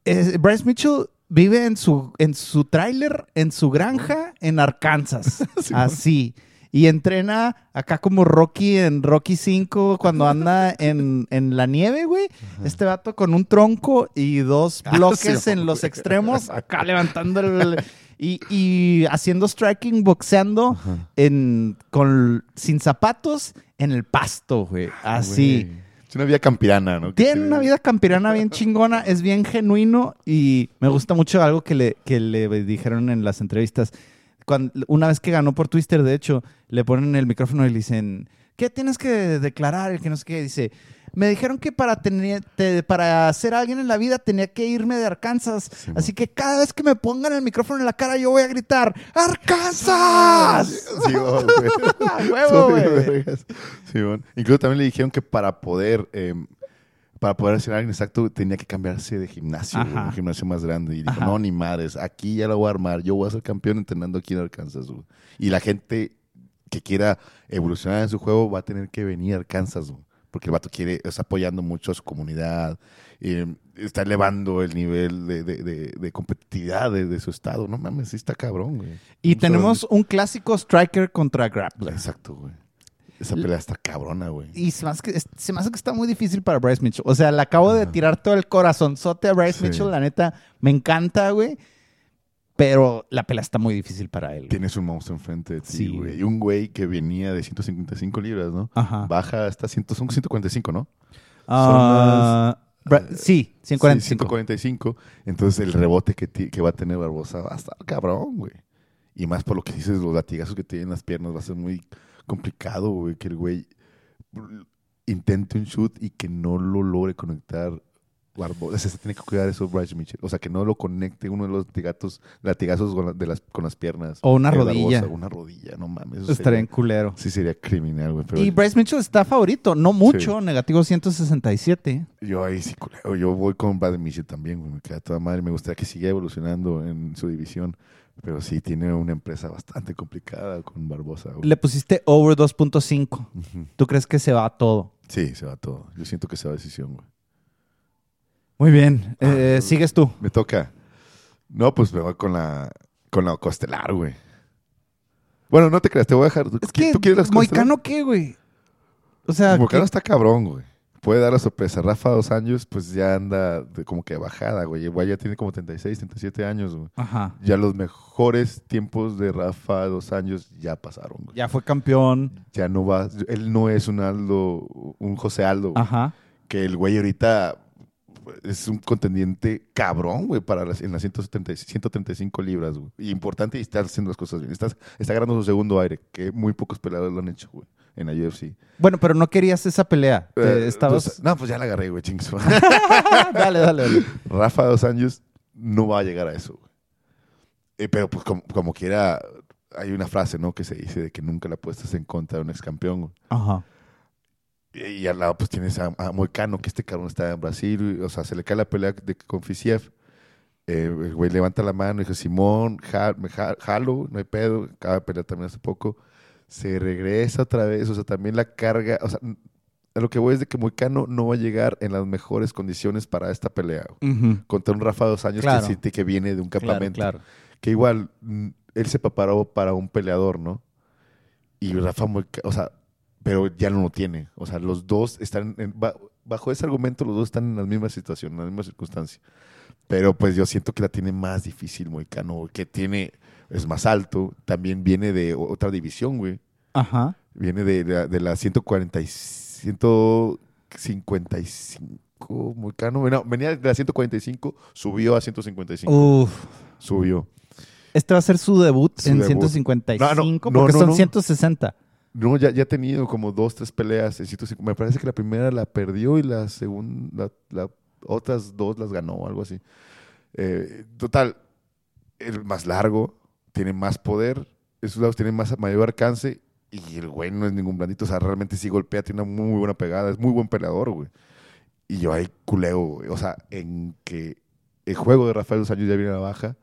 Bryce Mitchell vive en su, en su tráiler, en su granja, en Arkansas. Sí, así. Y entrena acá como Rocky en Rocky 5 cuando anda en, en la nieve, güey. Este vato con un tronco y dos Ah, bloques en los extremos, acá levantando el... Y, y haciendo striking, boxeando en, con, sin zapatos en el pasto, güey. Así. Güey. Es una vida campirana, ¿no? Tiene una vida campirana bien chingona, es bien genuino y me gusta mucho algo que le, que le dijeron en las entrevistas. cuando, una vez que ganó por Twister, de hecho, le ponen el micrófono y le dicen, ¿qué tienes que declarar? El que no sé qué. Dice, me dijeron que para, tener, te- para ser alguien en la vida tenía que irme de Arkansas. Sí, así que cada vez que me pongan el micrófono en la cara, yo voy a gritar, ¡Arkansas! Sí, oh, güey. ¡A huevo, Soy güey! Simón. Incluso también le dijeron que para poder, eh, para poder ser alguien exacto, tenía que cambiarse de gimnasio, güey, un gimnasio más grande. Y dijo, Ajá. no, ni madres, aquí ya la voy a armar, yo voy a ser campeón entrenando aquí en Arkansas. güey". Y la gente que quiera evolucionar en su juego va a tener que venir a Arkansas, güey, porque el vato quiere, está apoyando mucho a su comunidad, eh, está elevando el nivel de, de- de- de competitividad de, su estado. No mames, sí está cabrón, güey. Y tenemos un clásico striker contra grappler. Exacto, güey. Esa pelea está cabrona, güey. Y se me, hace que, se me hace que está muy difícil para Bryce Mitchell. O sea, le acabo de tirar todo el corazonzote a Bryce Sí. Mitchell. La neta, me encanta, güey. Pero la pelea está muy difícil para él. güey. Tienes un monstruo enfrente de ti, Sí, güey. Y un güey que venía de 155 libras, ¿no? Ajá. Baja hasta 100, son 145, ¿no? Ah, sí, Sí, 145. 145. Entonces el rebote que, que va a tener Barbosa va a estar cabrón, güey. Y más por lo que dices, los latigazos que tiene en las piernas, va a ser muy complicado, güey. Que el güey intente un shoot y que no lo logre conectar Barbosa. Se tiene que cuidar eso Bryce Mitchell. O sea, que no lo conecte uno de los latigazos, latigazos con, la- de las, con las piernas. O una de rodilla. Barbosa, una rodilla, no mames. eso Estaría sería- en culero. Sí, sería criminal, güey. Y Bryce Mitchell está favorito. No mucho, negativo 167. yo ahí sí, culero. Yo voy con Brad Mitchell también, güey. Me queda toda madre. Me gustaría que siga evolucionando en su división. Pero sí, tiene una empresa bastante complicada con Barbosa. güey. Le pusiste over 2.5. Ujú. ¿Tú crees que se va todo? Sí, se va todo. Yo siento que se va a decisión, güey. Muy bien. Eh, Ah, Sigues tú. Me toca. No, pues me voy con la, con la costelar, güey. Bueno, no te creas, te voy a dejar. Es que, ¿Tú quieres las costelar? ¿Moicano qué, güey? O sea, Moicano ¿qué- está cabrón, güey. Puede dar la sorpresa. Rafa, dos años, pues ya anda de- como que bajada, güey. Igual ya tiene como 36, 37 años, güey. Ajá. Ya los mejores tiempos de Rafa, dos años, ya pasaron, güey. Ya fue campeón. Ya no va. Él no es un Aldo, un José Aldo. güey. Ajá. Que el güey ahorita es un contendiente cabrón, güey, para las, en las 170 135 libras, güey. Y importante y está haciendo las cosas bien. Está, está ganando su segundo aire, que muy pocos peleadores lo han hecho, güey, en la UFC. Bueno, pero no querías esa pelea. Eh, estabas... dos- no, pues ya la agarré, güey, chingos. dale, dale, dale. Rafa, dos años, no va a llegar a eso, güey. Eh, pero pues como, como quiera, hay una frase, ¿no? Que se dice de que nunca la apuestas en contra de un ex campeón, güey. Ajá. Y, al lado pues tienes a, a Moicano, que este cabrón está en Brasil, o sea, se le cae la pelea de, con Fisiev. Eh, el güey levanta la mano y dice, Simón, ja- me ja- jalo, no hay pedo, acaba de pelear también hace poco. Se regresa otra vez, o sea, también la carga, o sea, a lo que voy es de que Moicano no va a llegar en las mejores condiciones para esta pelea. Contra un Rafa dos años Claro. que siente que viene de un Claro, campamento. claro. Que igual, mm, él se preparó para un peleador, ¿no? Y Rafa, Moica- o sea, pero ya no lo tiene. O sea, los dos están, en- ba- bajo ese argumento, los dos están en la misma situación, en la misma circunstancia. Pero pues yo siento que la tiene más difícil Moicano, que tiene, es más alto, también viene de otra división, güey. Ajá. Viene de, de, la- de la 140 y 155, Moicano. Bueno, venía de la 145, subió a 155. Uf. Subió. Este va a ser su debut Su en debut. 155 No, no, no, porque no, son no. 160. No, ya, ya ha tenido como dos, tres peleas en 150. Me parece que la primera la perdió y la segunda, la- otras dos las ganó o algo así. Eh, total, el más largo, tiene más poder, esos lados tienen más, mayor alcance y el güey no es ningún blandito. O sea, realmente sí golpea, tiene una muy, buena pegada, es muy buen peleador, güey. Y yo ahí culeo, güey. O sea, en que el juego de Rafael dos años ya viene a la baja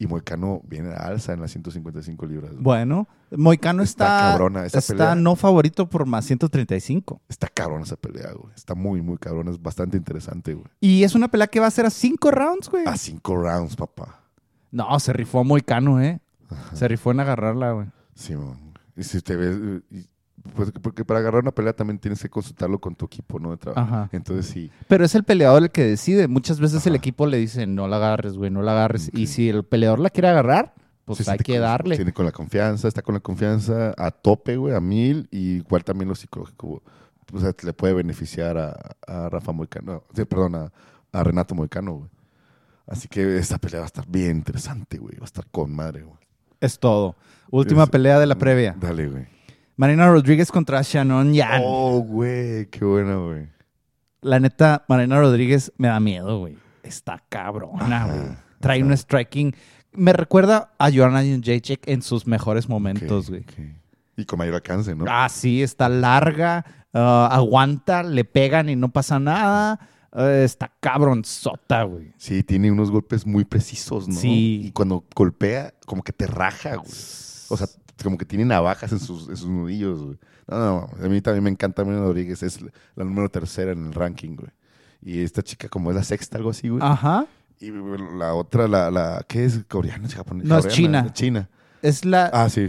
y Moicano viene a alza en las 155 libras. güey. Bueno, Moicano Está está, cabrona esa está pelea. no favorito por más 135. Está cabrón esa pelea, güey. Está muy, muy cabrón. Es bastante interesante, güey. Y es una pelea que va a ser a 5 rounds, güey. A cinco rounds, papá. No, se rifó Moicano, ¿eh? Se rifó en agarrarla, güey. Sí, man. Y si te ves... pues, porque para agarrar una pelea también tienes que consultarlo con tu equipo, ¿no? De trabajo. Ajá. Entonces sí. Pero es el peleador el que decide. Muchas veces el equipo le dice, no la agarres, güey, no la agarres. Y si el peleador la quiere agarrar, pues hay que con- darle. Tiene con la confianza, está con la confianza a tope, güey, a mil. Y igual también lo psicológico. O sea, le puede beneficiar a, a Rafa Moicano. sí, perdón, a, a Renato Moicano, güey. Así que esta pelea va a estar bien interesante, güey. Va a estar con madre, güey. Es todo. Última Es- pelea de la previa. Dale, güey. Marina Rodríguez contra Shannon Yan. Oh, güey, qué buena, güey. La neta, Marina Rodríguez me da miedo, güey. Está cabrona, güey. Trae un striking. Me recuerda a Joanna Jacek en sus mejores momentos, güey. Y con mayor alcance, ¿no? Ah, sí, está larga, ah, aguanta, le pegan y no pasa nada. Eh, está cabronzota, güey. Sí, tiene unos golpes muy precisos, ¿no? Sí. Y cuando golpea, como que te raja, güey. O sea, como que tiene navajas en sus, en sus nudillos, güey. No, no, a mí también me encanta Marina Rodríguez. Es la número tercera en el ranking, güey. Y esta chica como es la sexta, algo así, güey. Ajá. Y la otra, la, la, ¿qué es? ¿Coreana? ¿Japonesa? No, es china. China. Es la. Ah, Ah, sí.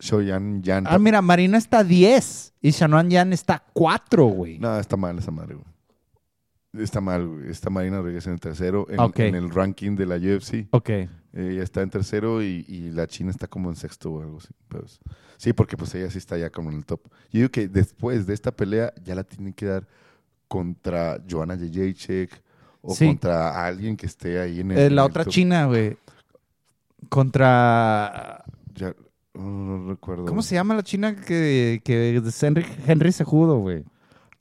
Shoyan Yan. mira, Marina está 10 y Shannon Yan está 4, güey. No, está mal esa madre, güey. Está mal, güey. Está Marina Rodríguez en el tercero en, en el ranking de la UFC. Ok. Ella está en tercero y, y la China está como en sexto o algo así. Pues, sí, porque pues ella sí está ya como en el top. Yo digo que después de esta pelea ya la tienen que dar contra Joanna Jędrzejczyk o Sí. contra alguien que esté ahí en el... Eh, en la el otra top. china, güey. Contra. Ya, no, no recuerdo. ¿Cómo se llama la china que, que Henry, Henry Sejudo, güey?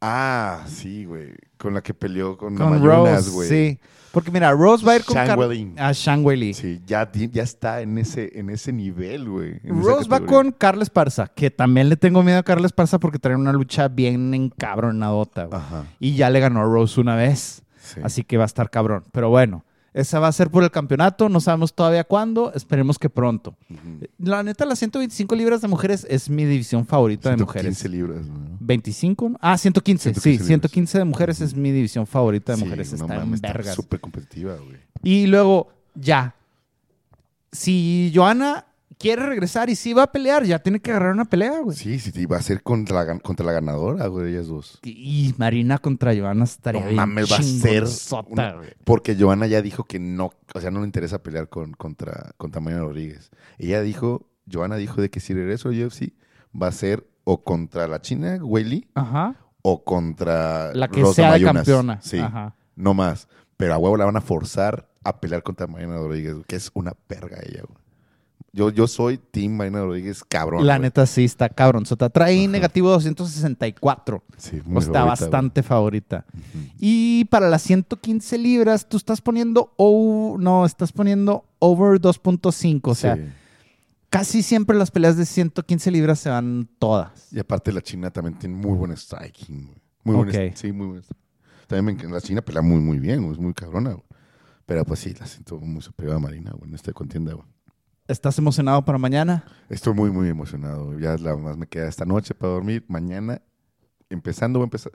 Ah, sí, güey. Con la que peleó con, Con Mayunas, Rose, güey. sí. Porque mira, Rose va a ir con Car-. Ah, Shang Weili. Sí, ya, ya está en ese, en ese nivel, güey. Rose va con Carles Parza, que también le tengo miedo a Carles Parza porque trae una lucha bien encabronadota, güey. Ajá. Y ya le ganó a Rose una vez. sí. Así que va a estar cabrón. Pero bueno, esa va a ser por el campeonato. No sabemos todavía cuándo. Esperemos que pronto. Ujú. La neta, las 125 libras de mujeres es mi división favorita de 115 mujeres. libras, ¿no? 25, ¿no? Ah, 115, 115 sí, libras. 115 de mujeres es mi división favorita de Sí, mujeres. no está mames, en vergas. súper competitiva, güey. Y luego, ya. Si Joana quiere regresar y sí va a pelear, ya tiene que agarrar una pelea, güey. Sí, sí, sí, va a ser contra la, contra la ganadora, güey, ellas dos. Y Marina contra Joana estaría No bien mames, va a ser una- güey. Porque Joana ya dijo que no, o sea, no le interesa pelear con, contra, contra Mariana Rodríguez. Ella dijo, Joana dijo de que si regreso al UFC va a ser o contra la China, Weili, Ajá. o contra La que Rosa sea Mayunas. campeona. Sí, Ajá. no más. Pero a huevo la van a forzar a pelear contra Mariana Rodríguez, que es una perga ella, güey. Yo, yo soy Team Mariana Rodríguez, cabrón. La güey. neta sí está cabronzota. Trae negativo 264. Sí, O muy está favorita, bastante favorita. Y para las 115 libras, tú estás poniendo, o no, estás poniendo over 2.5. O sea, Sí. casi siempre las peleas de 115 libras se van todas. Y aparte la China también tiene muy buen striking. güey. Muy buen Ok. est- sí, muy buen También me encanta- la China pelea muy, muy bien, güey, es muy cabrona. güey. Pero pues sí, la siento muy superior a Marina, güey, en esta contienda, güey. ¿Estás emocionado para mañana? Estoy muy, muy emocionado. Ya la más me queda esta noche para dormir. Mañana, empezando, voy a empezar...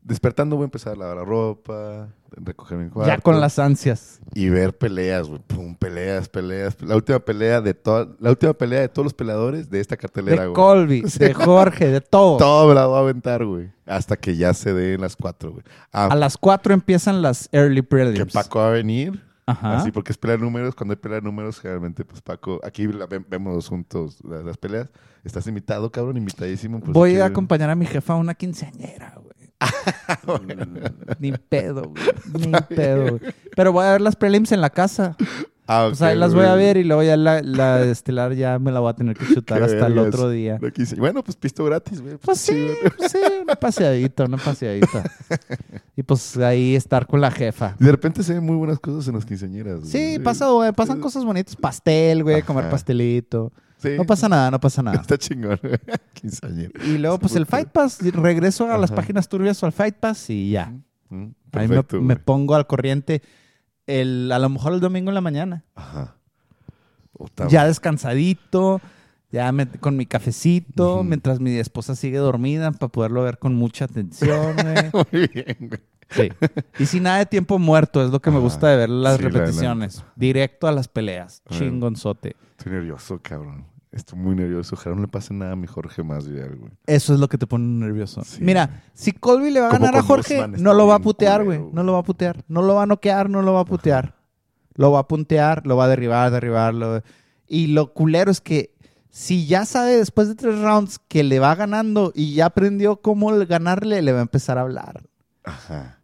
Despertando voy a empezar a lavar la ropa, recoger mi cuarto. Ya con las ansias. Y ver peleas, güey. Pum, peleas, peleas. La última pelea de toda, la última pelea de todos los peleadores de esta cartelera, De güey. Colby, de Jorge, de todo. Todo me la voy a aventar, güey. Hasta que ya se den las cuatro, güey. Ah, A las 4 empiezan las early que prelims. Paco va a venir. Ajá. Así, porque es pelea de números. Cuando hay pelea de números, generalmente, pues Paco, aquí la ve- vemos juntos las, las peleas. Estás invitado, cabrón, invitadísimo. pues, Voy a acompañar a mi jefa a una quinceañera, güey. Ni pedo, güey. Ni pedo, güey. Pero voy a ver las prelims en la casa. Ah, O sea, ok, las voy a ver y luego ya la, la estelar ya me la voy a tener que chutar hasta el otro día. Bueno, pues pisto gratis, güey. Pues sí, chido. pues sí, una paseadita, una paseadita. Y pues ahí estar con la jefa. Y de repente se ven muy buenas cosas en las quinceañeras. güey. Sí, pasa, güey, pasan cosas bonitas. Pastel, güey, comer pastelito. Sí. No pasa nada, no pasa nada. Está chingón. Y luego, pues el Fight Pass, regreso a las páginas turbias o al Fight Pass y ya. Mm, Ahí me, pongo al corriente el, a lo mejor el domingo en la mañana. Ajá. Puta, Ya descansadito, ya me- con mi cafecito, mientras mi esposa sigue dormida para poderlo ver con mucha atención. Muy bien, güey. Sí. Y sin nada de tiempo muerto, es lo que me Ajá. gusta de ver las Sí, la repeticiones. Directo a las peleas. Chingonzote. Estoy nervioso, cabrón. Estoy muy nervioso. Ojalá no le pase nada a mi Jorge más Vidal, güey. Eso es lo que te pone nervioso. Sí. Mira, si Colby le va a Como ganar a Jorge, no lo va a putear, culero, güey. güey. No lo va a putear. No lo va a noquear, no lo va a putear. Lo va a puntear, lo va a derribar, derribarlo. Y lo culero es que si ya sabe después de tres rounds que le va ganando y ya aprendió cómo ganarle, le va a empezar a hablar. Ajá.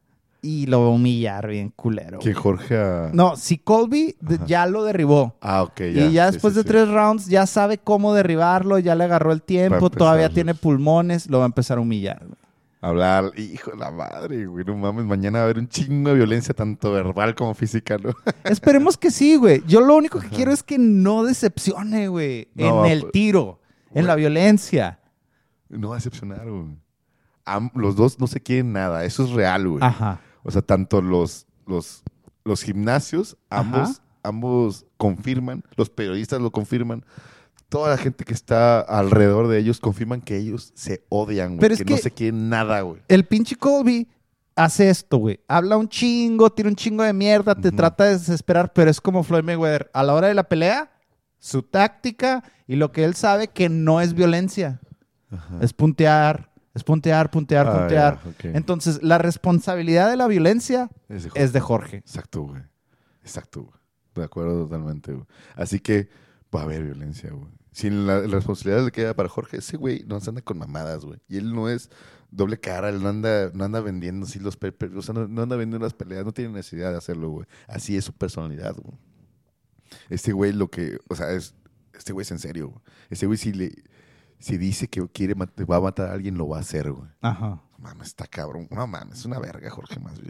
Y lo va a humillar bien culero. Que. Jorge a... No, si Colby ya lo derribó. Ah, ok, ya. y ya después sí, de sí. tres rounds ya sabe cómo derribarlo, ya le agarró el tiempo, todavía tiene pulmones, lo va a empezar a humillar. Hablar, hijo de la madre, güey, no mames, mañana va a haber un chingo de violencia, tanto verbal como física, ¿no? Esperemos que sí, güey. Yo lo único que quiero es que no decepcione, güey, No, en el pues, tiro, en la violencia. No va a decepcionar, güey. Los dos no se quieren nada, eso es real, güey. Ajá. O sea, tanto los, los, los gimnasios, ambos, Ajá. ambos confirman, los periodistas lo confirman, toda la gente que está alrededor de ellos confirman que ellos se odian, güey, Pero que, no se quieren nada, güey. El pinche Colby hace esto, güey. Habla un chingo, tira un chingo de mierda, te trata de desesperar, pero es como Floyd Mayweather. A la hora de la pelea, su táctica y lo que él sabe que no es violencia. Es puntear, es puntear, puntear, Ah, puntear. Entonces, la responsabilidad de la violencia Es de Jorge. es de Jorge. Exacto, güey. Exacto, güey. De acuerdo totalmente, güey. Así que va a haber violencia, güey. Sin la, la responsabilidad le queda para Jorge, ese güey no se anda con mamadas, güey. Y él no es doble cara, él no anda, no anda vendiendo así los pe- pe- o sea, no, no anda vendiendo las peleas, no tiene necesidad de hacerlo, güey. Así es su personalidad, güey. Este güey lo que, o sea, es, este güey es en serio, güey. Este güey si le, si dice que quiere va a matar a alguien, lo va a hacer, güey. Ajá. Mames, está cabrón. No mames, es una verga, Jorge más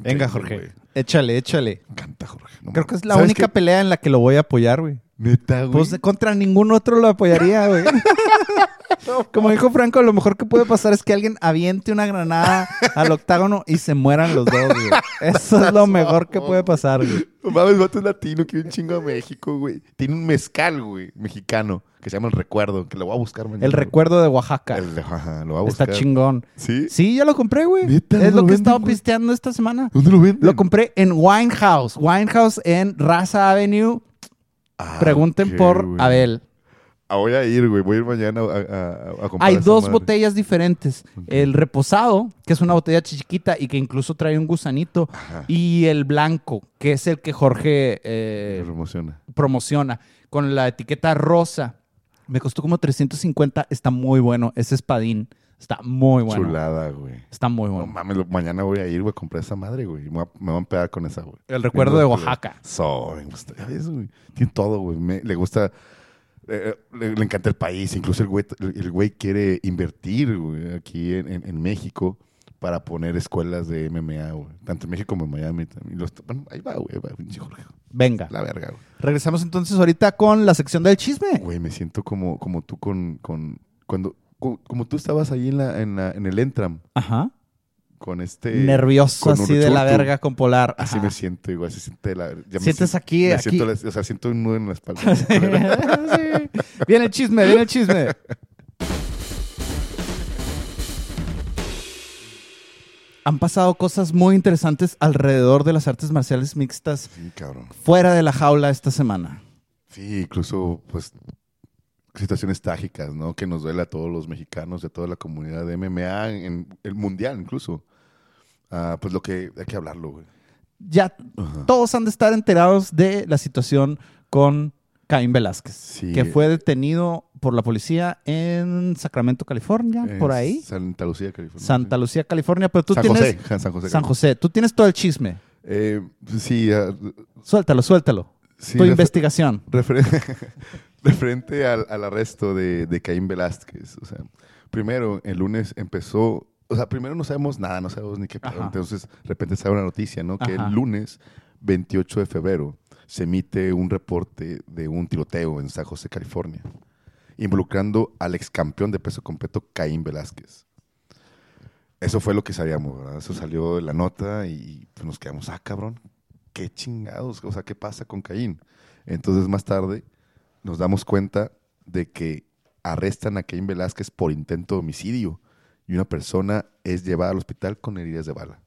Venga, Jorge. Échale, échale. Me encanta, Jorge. No Creo que es la ¿Sabes única qué? pelea en la que lo voy a apoyar, güey. Neta, güey. Pues contra ningún otro lo apoyaría, güey. Como dijo Franco, lo mejor que puede pasar es que alguien aviente una granada al octágono y se mueran los dos, güey. Eso es lo mejor que puede pasar, güey. No mames, vato es latino, quiere un chingo a México, güey. Tiene un mezcal, güey, mexicano, que se llama El Recuerdo, que lo voy a buscar mañana. El recuerdo de Oaxaca. El- ajá, lo voy a buscar. Está chingón. ¿Sí? Sí, ya lo compré, güey. Es ¿No lo lo que he estado pisteando esta semana. ¿Dónde lo venden? Lo compré en Winehouse. Winehouse en Raza Avenue. Ah, Pregunten por. Abel. Ah, voy a ir, güey. Voy a ir mañana a, a- a comprar Hay dos madre. botellas diferentes. El reposado, que es una botella chiquita y que incluso trae un gusanito. Ajá. Y el blanco, que es el que Jorge eh, promociona, con la etiqueta rosa. Me costó como 350. Está muy bueno. Ese espadín. Está muy bueno. Chulada, güey. Está muy No bueno. mames, lo- mañana voy a ir, güey, a comprar esa madre, güey. Me, voy me van a pegar con esa, güey. El recuerdo de Oaxaca. So, me gusta. Ves, güey. Tiene todo, güey. Me- Le gusta. eh, le, le encanta el país. Incluso el güey, el, el güey quiere invertir, güey, aquí en, en- en México para poner escuelas de MMA, güey. Tanto en México como en Miami. también. Los- bueno, ahí va, güey. ahí va, pinche Jorge. Venga. La verga, güey. Regresamos entonces ahorita con la sección del chisme. Güey, me siento como, como tú con, con cuando co- como, tú estabas ahí en la, en la- en el Entram Ajá. con este Nervioso con así de la verga con Polar. Así Ajá. me siento igual, se siente la ya me Sientes siento- aquí- me aquí. siento o sea, siento un nudo en la espalda. Sí. Viene el chisme, viene el chisme. Han pasado cosas muy interesantes alrededor de las artes marciales mixtas sí, cabrón. fuera de la jaula esta semana. Sí, incluso pues situaciones trágicas, ¿no? Que nos duele a todos los mexicanos, de toda la comunidad de MMA, en el mundial incluso. Ah, pues lo que hay que hablarlo, güey. Ya todos han de estar enterados de la situación con Caín Velázquez, Sí. que fue detenido por la policía en Sacramento, California, En por ahí. Santa Lucía, California. Santa. Lucía, California, pero tú San tienes José, San José. San José, tú tienes todo el chisme. Eh, sí, ah, Suéltalo, suéltalo. sí, tu refer- investigación. refer- referente al, al arresto de, de Caín Velázquez. O sea, primero, el lunes empezó. O sea, primero no sabemos nada, no sabemos ni qué pedo. Entonces, de repente sale una noticia, ¿no? Que el lunes 28 de febrero se emite un reporte de un tiroteo en San José, California, involucrando al ex campeón de peso completo Caín Velázquez. Eso fue lo que sabíamos, ¿verdad? Eso salió de la nota y pues, nos quedamos, ah, cabrón, qué chingados, o sea, ¿qué pasa con Caín? Entonces, más tarde, nos damos cuenta de que arrestan a Caín Velázquez por intento de homicidio y una persona es llevada al hospital con heridas de bala.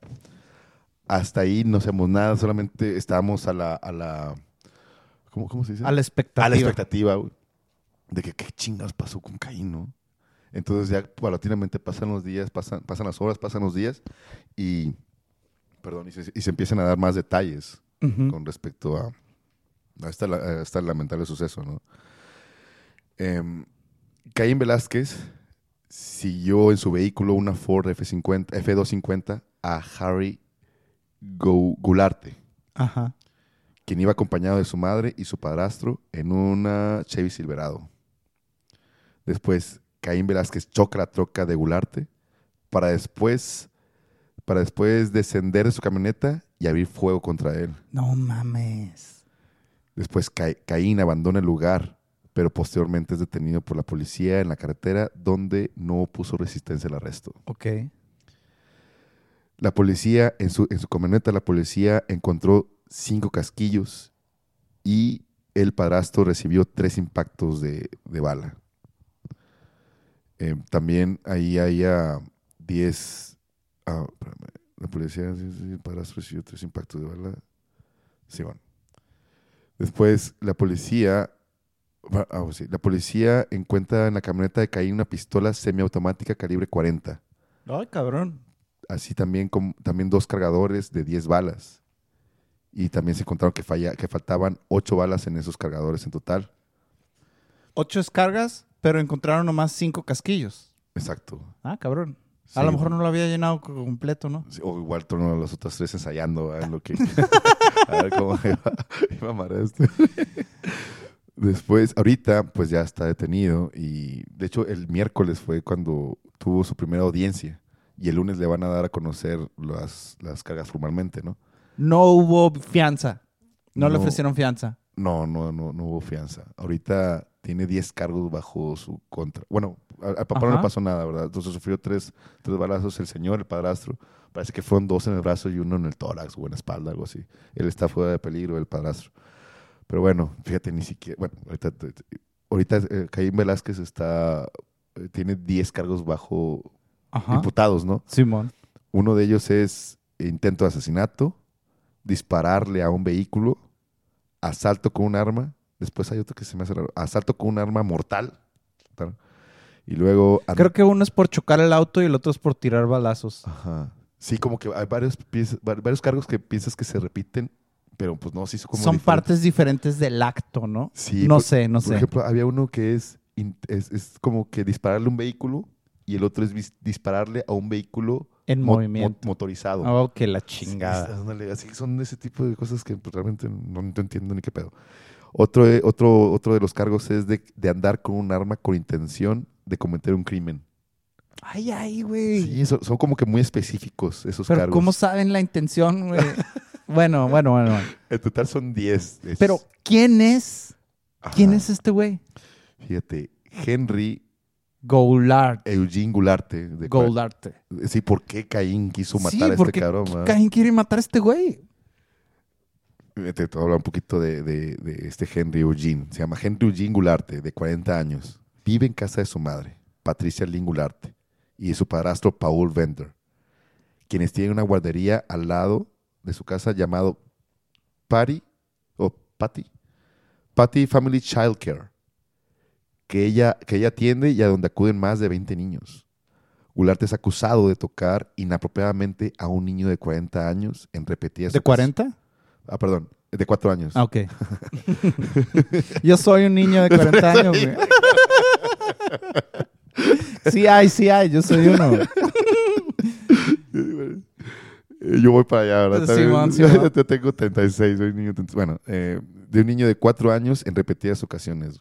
Hasta ahí no sabemos nada, solamente estábamos a la... A la ¿cómo, cómo se dice? A la expectativa. a la expectativa güey, de que qué chingados pasó con Caín, ¿no? Entonces ya paulatinamente pasan los días, pasan, pasan las horas, pasan los días y, perdón, y se, y se empiezan a dar más detalles con respecto a, a esta, a este lamentable suceso, ¿no? Em, Caín Velázquez siguió en su vehículo una Ford F50, F250 a Harry Go- Gularte, Ajá. quien iba acompañado de su madre y su padrastro en una Chevy Silverado. Después, Caín Velázquez choca la troca de Gularte para después, para después descender de su camioneta y abrir fuego contra él. No mames. Después, Ca- Caín abandona el lugar, pero posteriormente es detenido por la policía en la carretera donde no opuso resistencia al arresto. Ok. La policía, en su, en su camioneta, la policía encontró cinco casquillos y el padrastro recibió tres impactos de, de bala. Eh, también ahí había 10. ah, espérame, la policía, padrastro recibió tres impactos de bala. Sí, bueno. Después, la policía. ah, sí, la policía encuentra en la camioneta de Caín una pistola semiautomática calibre 40 Ay, cabrón. así también, con, también dos cargadores de 10 balas. Y también se encontraron que, falla, que faltaban 8 balas en esos cargadores en total. Ocho descargas, pero encontraron nomás cinco casquillos. Exacto. Ah, cabrón. Sí, a lo mejor no lo había llenado co- completo, ¿no? Sí, O igual torno a los otros tres ensayando ¿verdad? en lo que... a ver cómo iba, iba a amarrar esto. Después, ahorita, pues ya está detenido. Y de hecho, el miércoles fue cuando tuvo su primera audiencia. Y el lunes le van a dar a conocer las, las cargas formalmente, ¿no? No hubo fianza. No, le No. ofrecieron fianza. No, no, no, no hubo fianza. Ahorita tiene 10 cargos bajo su contra. Bueno, al, papá no le pasó nada, ¿verdad? Entonces sufrió tres, tres balazos el señor, el padrastro. Parece que fueron dos en el brazo y uno en el tórax o en la espalda, algo así. Él está fuera de peligro, el padrastro. Pero bueno, fíjate, ni siquiera... Bueno, ahorita, ahorita eh, Caín Velázquez está... eh, tiene 10 cargos bajo Ajá. imputados, ¿no? Simón. Uno de ellos es intento de asesinato, dispararle a un vehículo, asalto con un arma. Después hay otro que se me hace raro. Asalto con un arma mortal. Y luego... Creo que uno es por chocar el auto y el otro es por tirar balazos. Ajá. Sí, como que hay varios, varios cargos que piensas que se repiten, pero pues no, sí son como Son diferentes. partes diferentes del acto, ¿no? Sí, no por- sé, no Por sé. ejemplo, había uno que es, es, es como que dispararle a un vehículo y el otro es dispararle a un vehículo en mo- movimiento. mo- motorizado. Oh, que la Sí, chingada. ándale, así son ese tipo de cosas que pues, realmente no, no entiendo ni qué pedo. Otro, eh, otro, otro de los cargos es de, de andar con un arma con intención de cometer un crimen. Ay, ay, güey. Sí, son, son como que muy específicos esos Pero cargos. ¿cómo saben la intención, güey? bueno, bueno, bueno. bueno. En total son 10. Es- Pero, ¿quién es? ¿Quién es este güey? Fíjate, Henry Goulart. Eugene Gularte. de cua- Goularte. Sí, ¿por qué Caín quiso Sí, matar a este cabrón? va? Caín quiere matar a este güey. Te, te voy a hablar un poquito de, de- de este Henry Eugene. Se llama Henry Eugene Gularte, de 40 años. Vive en casa de su madre, Patricia Lynn Gularte, y de su padrastro Paul Vender, quienes tienen una guardería al lado de su casa llamado Patty, o Patty, Patty Family Child Care, que ella, que ella atiende y a donde acuden más de 20 niños. Gularte es acusado de tocar inapropiadamente a un niño de 40 años en repetidas ¿De ocasiones. 40? Ah, perdón, de cuatro años. Ah, ok. Yo soy un niño de 40 años, güey. Sí hay, sí hay. Yo soy uno. güey. Yo voy para allá, ¿verdad? Simón. Yo tengo 36, soy un niño. 30 Bueno, eh, de un niño de cuatro años en repetidas ocasiones.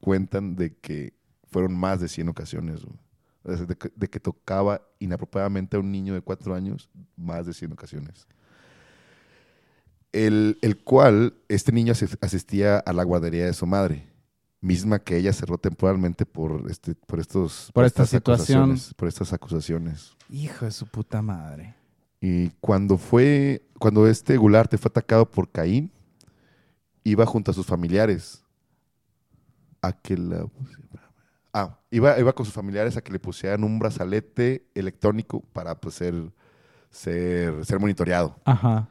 Cuentan de que fueron más de 100 ocasiones. güey. O sea, De que, de que tocaba inapropiadamente a un niño de cuatro años más de 100 ocasiones. El, el cual este niño asis- asistía a la guardería de su madre, misma que ella cerró temporalmente por, este, por, estos, Por esta situación. acusaciones, Por estas acusaciones. Hijo de su puta madre. Y cuando fue, cuando este Gularte fue atacado por Caín, iba junto a sus familiares a que la ah, iba, iba con sus familiares a que le pusieran un brazalete electrónico para pues, ser, ser, ser monitoreado. Ajá.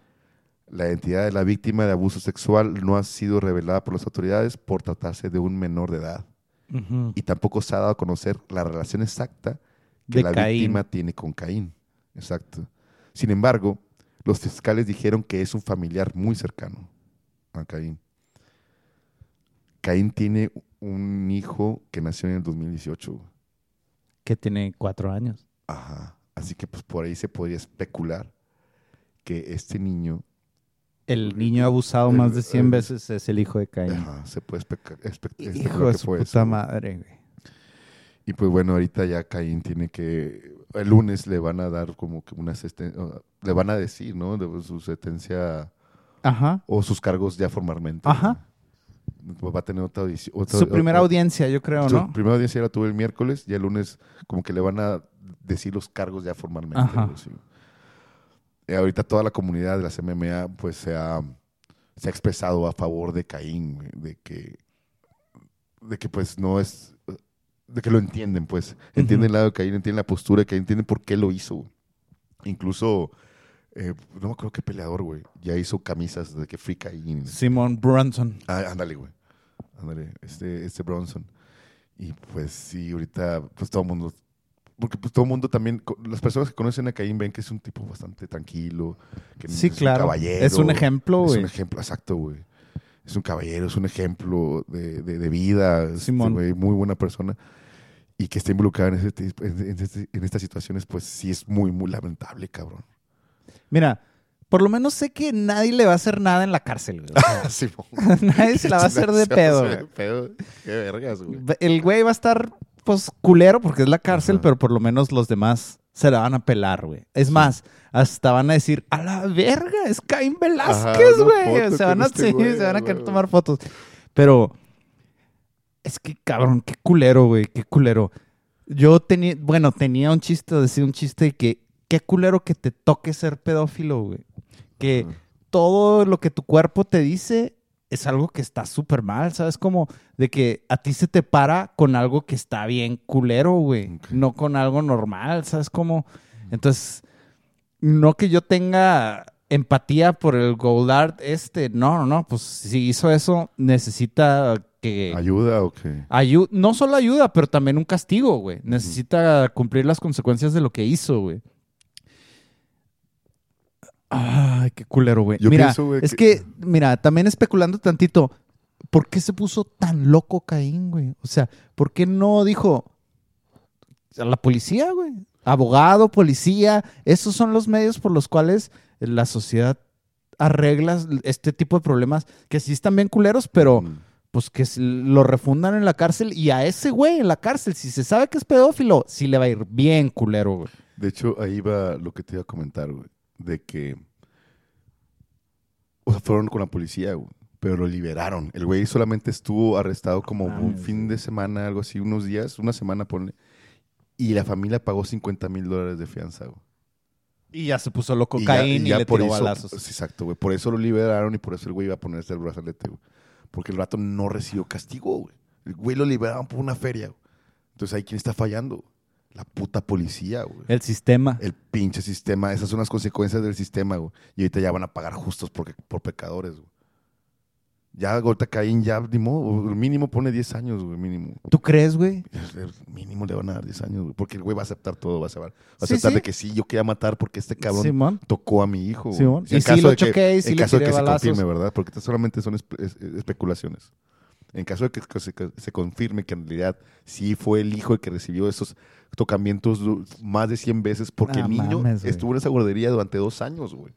La identidad de la víctima de abuso sexual no ha sido revelada por las autoridades por tratarse de un menor de edad. Y tampoco se ha dado a conocer la relación exacta que De la Caín. víctima tiene con Caín. Exacto. Sin embargo, los fiscales dijeron que es un familiar muy cercano a Caín. Caín tiene un hijo que nació en el 2018. Que tiene cuatro años. Ajá. Así que pues por ahí se podría especular que este niño El niño abusado más de 100 El- veces es el hijo de Caín. ajá, se puede Hijo de su puta eso, madre, güey. Y pues bueno, ahorita ya Caín tiene que. El lunes le van a dar como que una. Le van a decir, ¿no? De su sentencia Ajá. o sus cargos ya formalmente. Ajá. Pues va a tener otra audición. otra- Su primera otra- audiencia, yo creo, Su ¿no? primera audiencia la tuve el miércoles y el lunes como que le van a decir los cargos ya formalmente. Ajá. güey, sí. Y ahorita toda la comunidad de las MMA pues se ha, se ha expresado a favor de Caín, de que, de que pues no es, de que lo entienden pues, entienden el lado de Caín, entienden la postura de Caín, entienden por qué lo hizo. Incluso, eh, no me acuerdo qué peleador, güey, ya hizo camisas de que Free Caín. Simon Brunson. Ah, ándale, güey. Ándale, este, este Bronson. Y pues sí, ahorita, pues todo el mundo. Porque pues todo el mundo también, las personas que conocen a Caín ven que es un tipo bastante tranquilo, que Sí, es un claro. caballero. Es un ejemplo, Es güey. un ejemplo, exacto, güey. Es un caballero, es un ejemplo de, de- de vida, este, Simón. güey, muy buena persona. Y que esté involucrada en, tipo- en, este- en estas situaciones, pues sí es muy, muy lamentable, cabrón. Mira, por lo menos sé que nadie le va a hacer nada en la cárcel, güey. O sea, nadie se la va a hacer pedo, güey. de pedo. Qué vergas, güey. El güey va a estar, pues, culero porque es la cárcel, Ajá. pero por lo menos los demás se la van a pelar, güey. Es más, hasta van a decir, a la verga, es Caín Velázquez, güey. Se van a, este sí, güey, se van a querer güey. tomar fotos. Pero, es que, cabrón, qué culero, güey, qué culero. Yo tenía, bueno, tenía un chiste, decía un chiste de que, qué culero que te toque ser pedófilo, güey. Que Ajá. todo lo que tu cuerpo te dice es algo que está súper mal, ¿sabes? Como de que a ti se te para con algo que está bien culero, güey. No con algo normal, ¿sabes? Como... Entonces, no que yo tenga empatía por el Goldart este. No, no, no. Pues si hizo eso, necesita que... ¿Ayuda o qué? Ayu- no solo ayuda, pero también un castigo, güey. Necesita cumplir las consecuencias de lo que hizo, güey. Ay, qué culero, güey. Yo Mira, pienso, güey, es que- que... mira, también especulando tantito, ¿por qué se puso tan loco Caín, güey? O sea, ¿por qué no dijo a la policía, güey? Abogado, policía, esos son los medios por los cuales la sociedad arregla este tipo de problemas que sí están bien culeros, pero Mm. pues que lo refundan en la cárcel y a ese güey en la cárcel, si se sabe que es pedófilo, sí le va a ir bien culero, güey. De hecho, ahí va lo que te iba a comentar, güey. De que. O sea, fueron con la policía, güey. Pero lo liberaron. El güey solamente estuvo arrestado como un Mames, fin de semana, algo así, unos días, una semana, ponle. Y la familia pagó 50 mil dólares de fianza, güey. Y ya se puso loco Y ya- Caín y, ya le por tiró eso- balazos. Exacto, güey. Por eso lo liberaron y por eso el güey iba a ponerse el brazalete, güey. Porque el rato no recibió castigo, güey. El güey lo liberaron por una feria, güey. Entonces ahí quién está fallando? La puta policía, güey. El sistema. El pinche sistema. Esas son las consecuencias del sistema, güey. Y ahorita ya van a pagar justos porque, por pecadores, güey. Ya ahorita Caín ya, ni modo, el mínimo pone 10 años, güey, mínimo. ¿Tú crees, güey? El mínimo le van a dar 10 años, güey. Porque el güey va a aceptar todo, va a aceptar, va a Sí, aceptar sí. de que sí, yo quería matar porque este cabrón Simón. tocó a mi hijo. Simón. Si Y en sí caso lo de que- choqué y sí en le caso de que se balazos. confirme, ¿verdad? Porque estas solamente son espe- es- es- especulaciones. En caso de que, que se, que se confirme que en realidad sí fue el hijo el que recibió esos tocamientos más de 100 veces porque el niño mames, estuvo en esa guardería durante dos años, güey.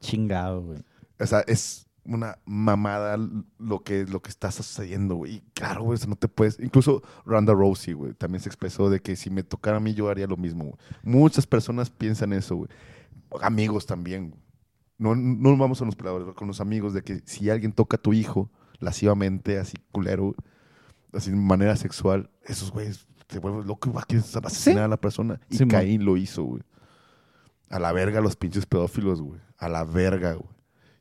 Chingado, güey. O sea, es una mamada lo que, lo que está sucediendo, güey. Y claro, güey, o sea, no te puedes... Incluso Ronda Rousey, güey, también se expresó de que si me tocara a mí yo haría lo mismo, güey. Muchas personas piensan eso, güey. Amigos también, güey. No, no vamos a los peleadores, con los amigos, de que si alguien toca a tu hijo lascivamente, así culero, así de manera sexual, esos güeyes se vuelven locos y va a querer asesinar a la persona. Y Simón. Caín lo hizo, güey. A la verga los pinches pedófilos, güey. A la verga, güey.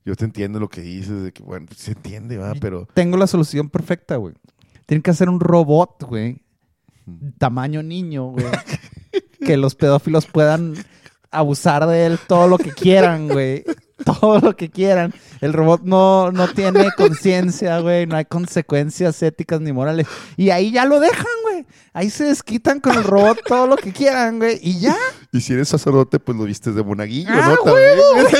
Yo te entiendo lo que dices, de que, bueno, se entiende, ¿verdad? Pero Tengo la solución perfecta, güey. Tienen que hacer un robot, güey. Tamaño niño, güey. que los pedófilos puedan abusar de él todo lo que quieran, güey. Todo lo que quieran. El robot no, no tiene conciencia, güey. No hay consecuencias éticas ni morales. Y ahí ya lo dejan, güey. Ahí se desquitan con el robot todo lo que quieran, güey. Y ya. Y si eres sacerdote, pues lo vistes de monaguillo, ¡Ah, ¿no? También.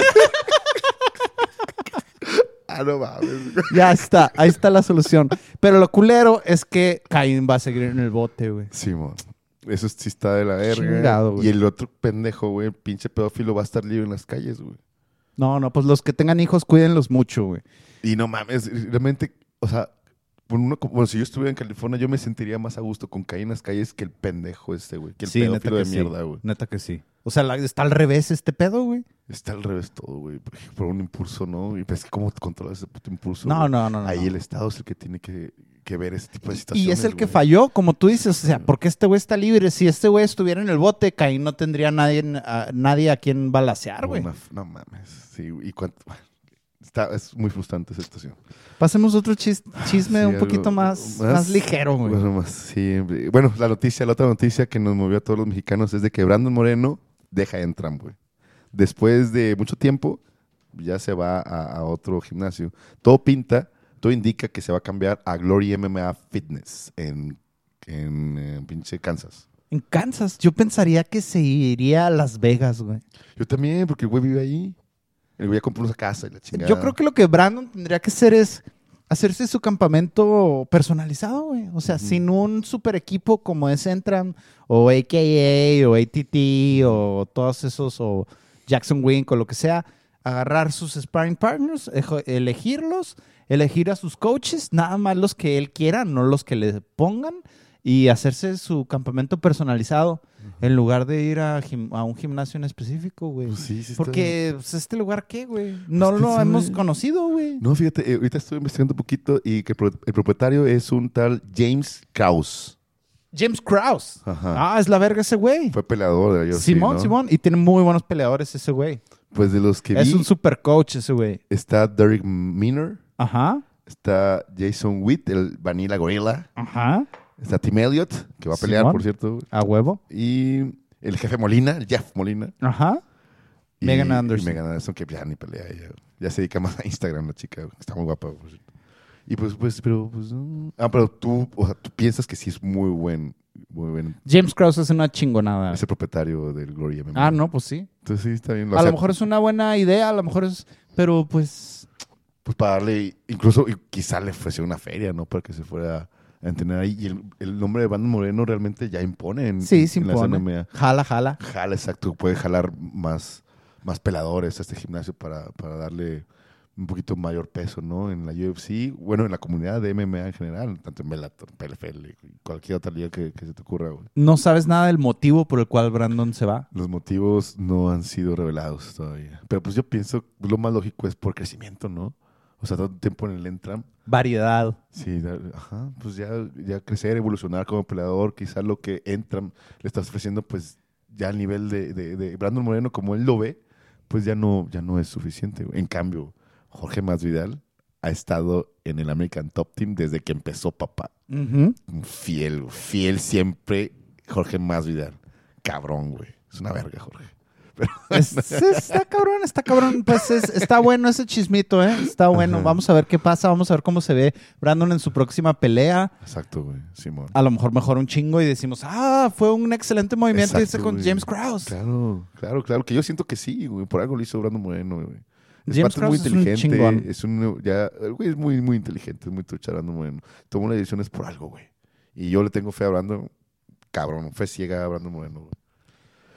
ah, no mames. Ya está. Ahí está la solución. Pero lo culero es que Caín va a seguir en el bote, güey. Simón. Eso sí está de la verga. Chingado, güey. y el otro pendejo, güey, el pinche pedófilo va a estar libre en las calles, güey. No, no, pues los que tengan hijos, cuídenlos mucho, güey. Y no mames, realmente, o sea, uno, como- bueno, si yo estuviera en California, yo me sentiría más a gusto con caer en las calles que el pendejo este, güey. Que el Sí, pedófilo que de sí. mierda, güey. Neta que sí. O sea, la- está al revés este pedo, güey. Está al revés todo, güey. Por- un impulso, ¿no? Y pues, ¿cómo controlas ese puto impulso? No, güey? no, no, no, Ahí no. el Estado es el que tiene que, que ver ese tipo de Y situaciones. es el que falló, como tú dices. O sea, porque este güey está libre. Si este güey estuviera en el bote, Caín no tendría nadie, a, nadie a quien balasear, güey. F- No mames. Sí, y cuánto. Está, es muy frustrante esa situación. Pasemos otro chis- chisme Sí, un poquito más, más, ligero, güey. Bueno, más, sí. Bueno, la noticia, la otra noticia que nos movió a todos los mexicanos es de que Brandon Moreno deja en Entram, güey. Después de mucho tiempo, ya se va a, a otro gimnasio. Todo pinta, todo indica que se va a cambiar a Glory MMA Fitness en, en, eh, pinche Kansas. En Kansas, yo pensaría que se iría a Las Vegas, güey. Yo también, porque el güey vive ahí. El güey ya compró una casa y la chingada. Yo creo que lo que Brandon tendría que hacer es hacerse su campamento personalizado, güey. O sea, sin un super equipo como es Entram o AKA o ATT o todos esos o Jackson Wink o lo que sea, agarrar sus sparring partners, elegirlos, elegir a sus coaches, nada más los que él quiera, no los que le pongan y hacerse su campamento personalizado en lugar de ir a, un gimnasio en específico, güey. Pues sí, sí Porque, pues, ¿este lugar qué, güey? No Pues, lo quién hemos conocido, güey. No, fíjate, eh, ahorita estoy investigando un poquito y que el pro- el propietario es un tal James Krause. James Krause. Ajá. Ah, es la verga ese güey. Fue peleador de ellos. Simón, Simón. Y tiene muy buenos peleadores ese güey. Pues de los que Es vi, un super coach ese güey. está Derek Miner, Ajá. está Jason Witt, el Vanilla Gorilla, Ajá. Está Tim Elliott, que va a pelear, Simón. por cierto, A huevo. y el jefe Molina, el Jeff Molina. Ajá. y- Megan y Anderson. Megan Anderson, que ya ni pelea, ya, ya se dedica más a Instagram la chica, está muy guapa. por cierto. Y pues, pues, pero, pues, ah, pero tú, o sea, tú piensas que sí es muy buen, muy buen, James Krause es una chingonada. ese propietario del Glory MMA. Ah, no, pues sí. Entonces sí, está bien. A lo mejor es una buena idea, a lo mejor es... Pero pues... Pues para darle, incluso y quizá le ofreció una feria, ¿no? Para que se fuera a entrenar ahí. Y el, el nombre de Brandon Moreno realmente ya impone en, Sí, sí en impone. MMA. Jala, jala. Jala, exacto. Puede jalar más, más peladores a este gimnasio para, para darle un poquito mayor peso, ¿no? En la UFC, bueno, en la comunidad de MMA en general, tanto en Bellator, PLFL, y cualquier otra liga que, que se te ocurra, güey. No sabes nada del motivo por el cual Brandon se va. Los motivos no han sido revelados todavía. Pero pues yo pienso, lo más lógico es por crecimiento, ¿no? O sea, todo el tiempo en el Entram. Variedad. Sí, ajá, pues ya, ya crecer, evolucionar como peleador, quizás lo que Entram le estás ofreciendo, pues ya al nivel de, de- de Brandon Moreno, como él lo ve, pues ya no, ya no es suficiente. En cambio, Jorge Masvidal ha estado en el American Top Team desde que empezó papá. Fiel, fiel siempre Jorge Masvidal. Cabrón, güey. Es una verga, Jorge. Es- es- está cabrón, está cabrón. Pues es- está bueno ese chismito, ¿eh? Está bueno. Ajá. Vamos a ver qué pasa, vamos a ver cómo se ve Brandon en su próxima pelea. Exacto, güey. Simón. A lo mejor mejora un chingo y decimos, ah, fue un excelente movimiento Exacto, ese con güey. James Krause. Claro, claro, claro. Que yo siento que sí, güey. Por algo lo hizo Brandon Moreno, güey. Es James muy Krause es un inteligente. chingón. Es un, ya, el güey es muy, muy inteligente, es muy trucha Brandon Moreno. Tomó las decisiones por algo, güey. Y yo le tengo fe a Brandon, cabrón, fe ciega a Brandon Moreno, güey.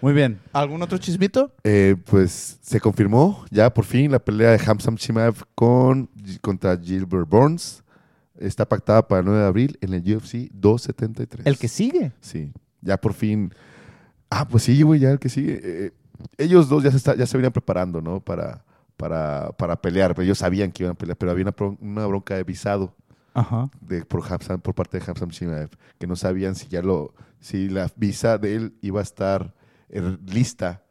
Muy bien. ¿Algún otro chismito? Eh, pues se confirmó ya por fin la pelea de Hamzam Chimaev con, contra Gilbert Burns. Está pactada para el 9 de abril en el UFC 273. El que sigue. Sí, ya por fin. Ah, pues sí, güey, ya el que sigue. Eh, ellos dos ya se, está- ya se venían preparando, ¿no? Para, para, para pelear, pero ellos sabían que iban a pelear, pero había una, bronca de visado Ajá. de, por, Hamzam- por parte de Hamzam Chimaev, que no sabían si ya lo, si la visa de él iba a estar lista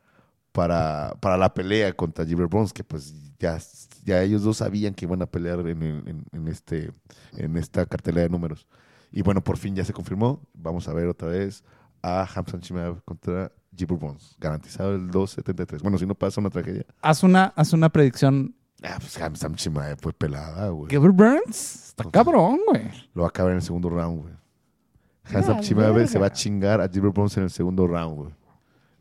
para, para la pelea contra Gilbert Burns, que pues ya, ya ellos dos sabían que iban a pelear en, el- en- en este, en esta cartelera de números. Y bueno, por fin ya se confirmó. Vamos a ver otra vez a Hamzam Chimaev contra Gilbert Burns. Garantizado el 2.73. Bueno, si no pasa una tragedia. Haz una, haz una predicción. Ah, pues Hamzam Chimaev fue pelada, güey. Gilbert Burns. Está cabrón, güey. Lo va a acabar en el segundo round, güey. Hamzam Chimaev se va a chingar a Gilbert Burns en el segundo round, güey.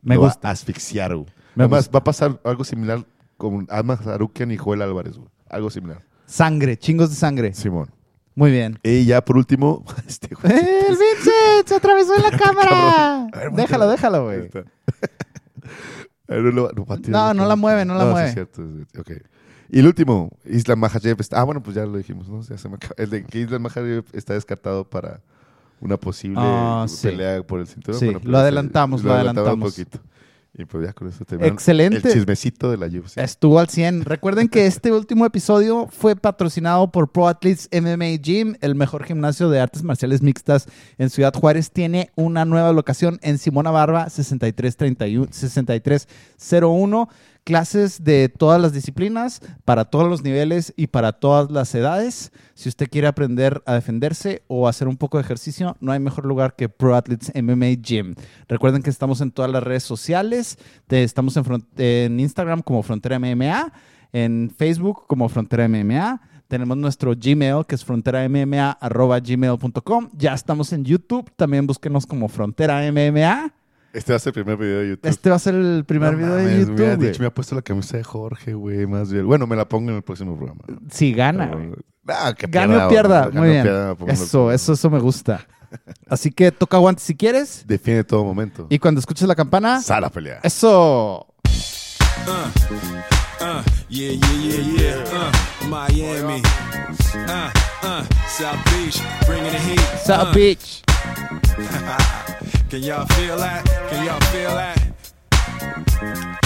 Me va gusta. a asfixiar, güey. Además, gusta. va a pasar algo similar con Alma Sarukian y Joel Álvarez, güey. Algo similar. Sangre, chingos de sangre. Simón. Muy bien. Y ya por último, este güey. ¡Eh, el Vincent! ¡Se atravesó en la cámara! Ver, déjalo, déjalo, güey. está. Eh, No, no va No, no la mueve, no la sí, mueve. es cierto, es cierto. Ok. Y el último, Islam Mahayev. está- Ah, bueno, pues ya lo dijimos, ¿no? Ya se me acaba- El de que Islam Mahayev está descartado para una posible Ah, sí. pelea por el cinturón. Sí, Bueno, lo adelantamos, lo adelantamos. un poquito. Y pues ya con eso terminamos Excelente. el chismecito de la UFC. Estuvo al 100. Recuerden que este último episodio fue patrocinado por Pro Athletes MMA Gym, el mejor gimnasio de artes marciales mixtas en Ciudad Juárez. Tiene una nueva locación en Simona Barba 6331 6301. Clases de todas las disciplinas, para todos los niveles y para todas las edades. Si usted quiere aprender a defenderse o hacer un poco de ejercicio, no hay mejor lugar que Pro Athletes MMA Gym. Recuerden que estamos en todas las redes sociales. Estamos en Instagram como Frontera MMA, en Facebook como Frontera MMA. Tenemos nuestro Gmail que es fronteramma.gmail.com. Ya estamos en YouTube. También búsquenos como Frontera MMA. Este va a ser el primer video de YouTube. Este va a ser el primer No video de me YouTube. güey. dicho, me ha puesto la camisa de Jorge, güey, más bien. Bueno, me la pongo en el próximo programa. Si gana, güey. Ah, que Gane o pierda, Muy bien. pierda, me Eso, eso, eso me gusta. Así que toca guantes si quieres. Defiende todo momento. Y cuando escuches la campana, Sal a pelear. eso. Uh, yeah, yeah, yeah, yeah. Uh, Miami. Uh, uh, South Beach, bringing the heat. South Uh, Beach. Can y'all feel that? Can y'all feel that?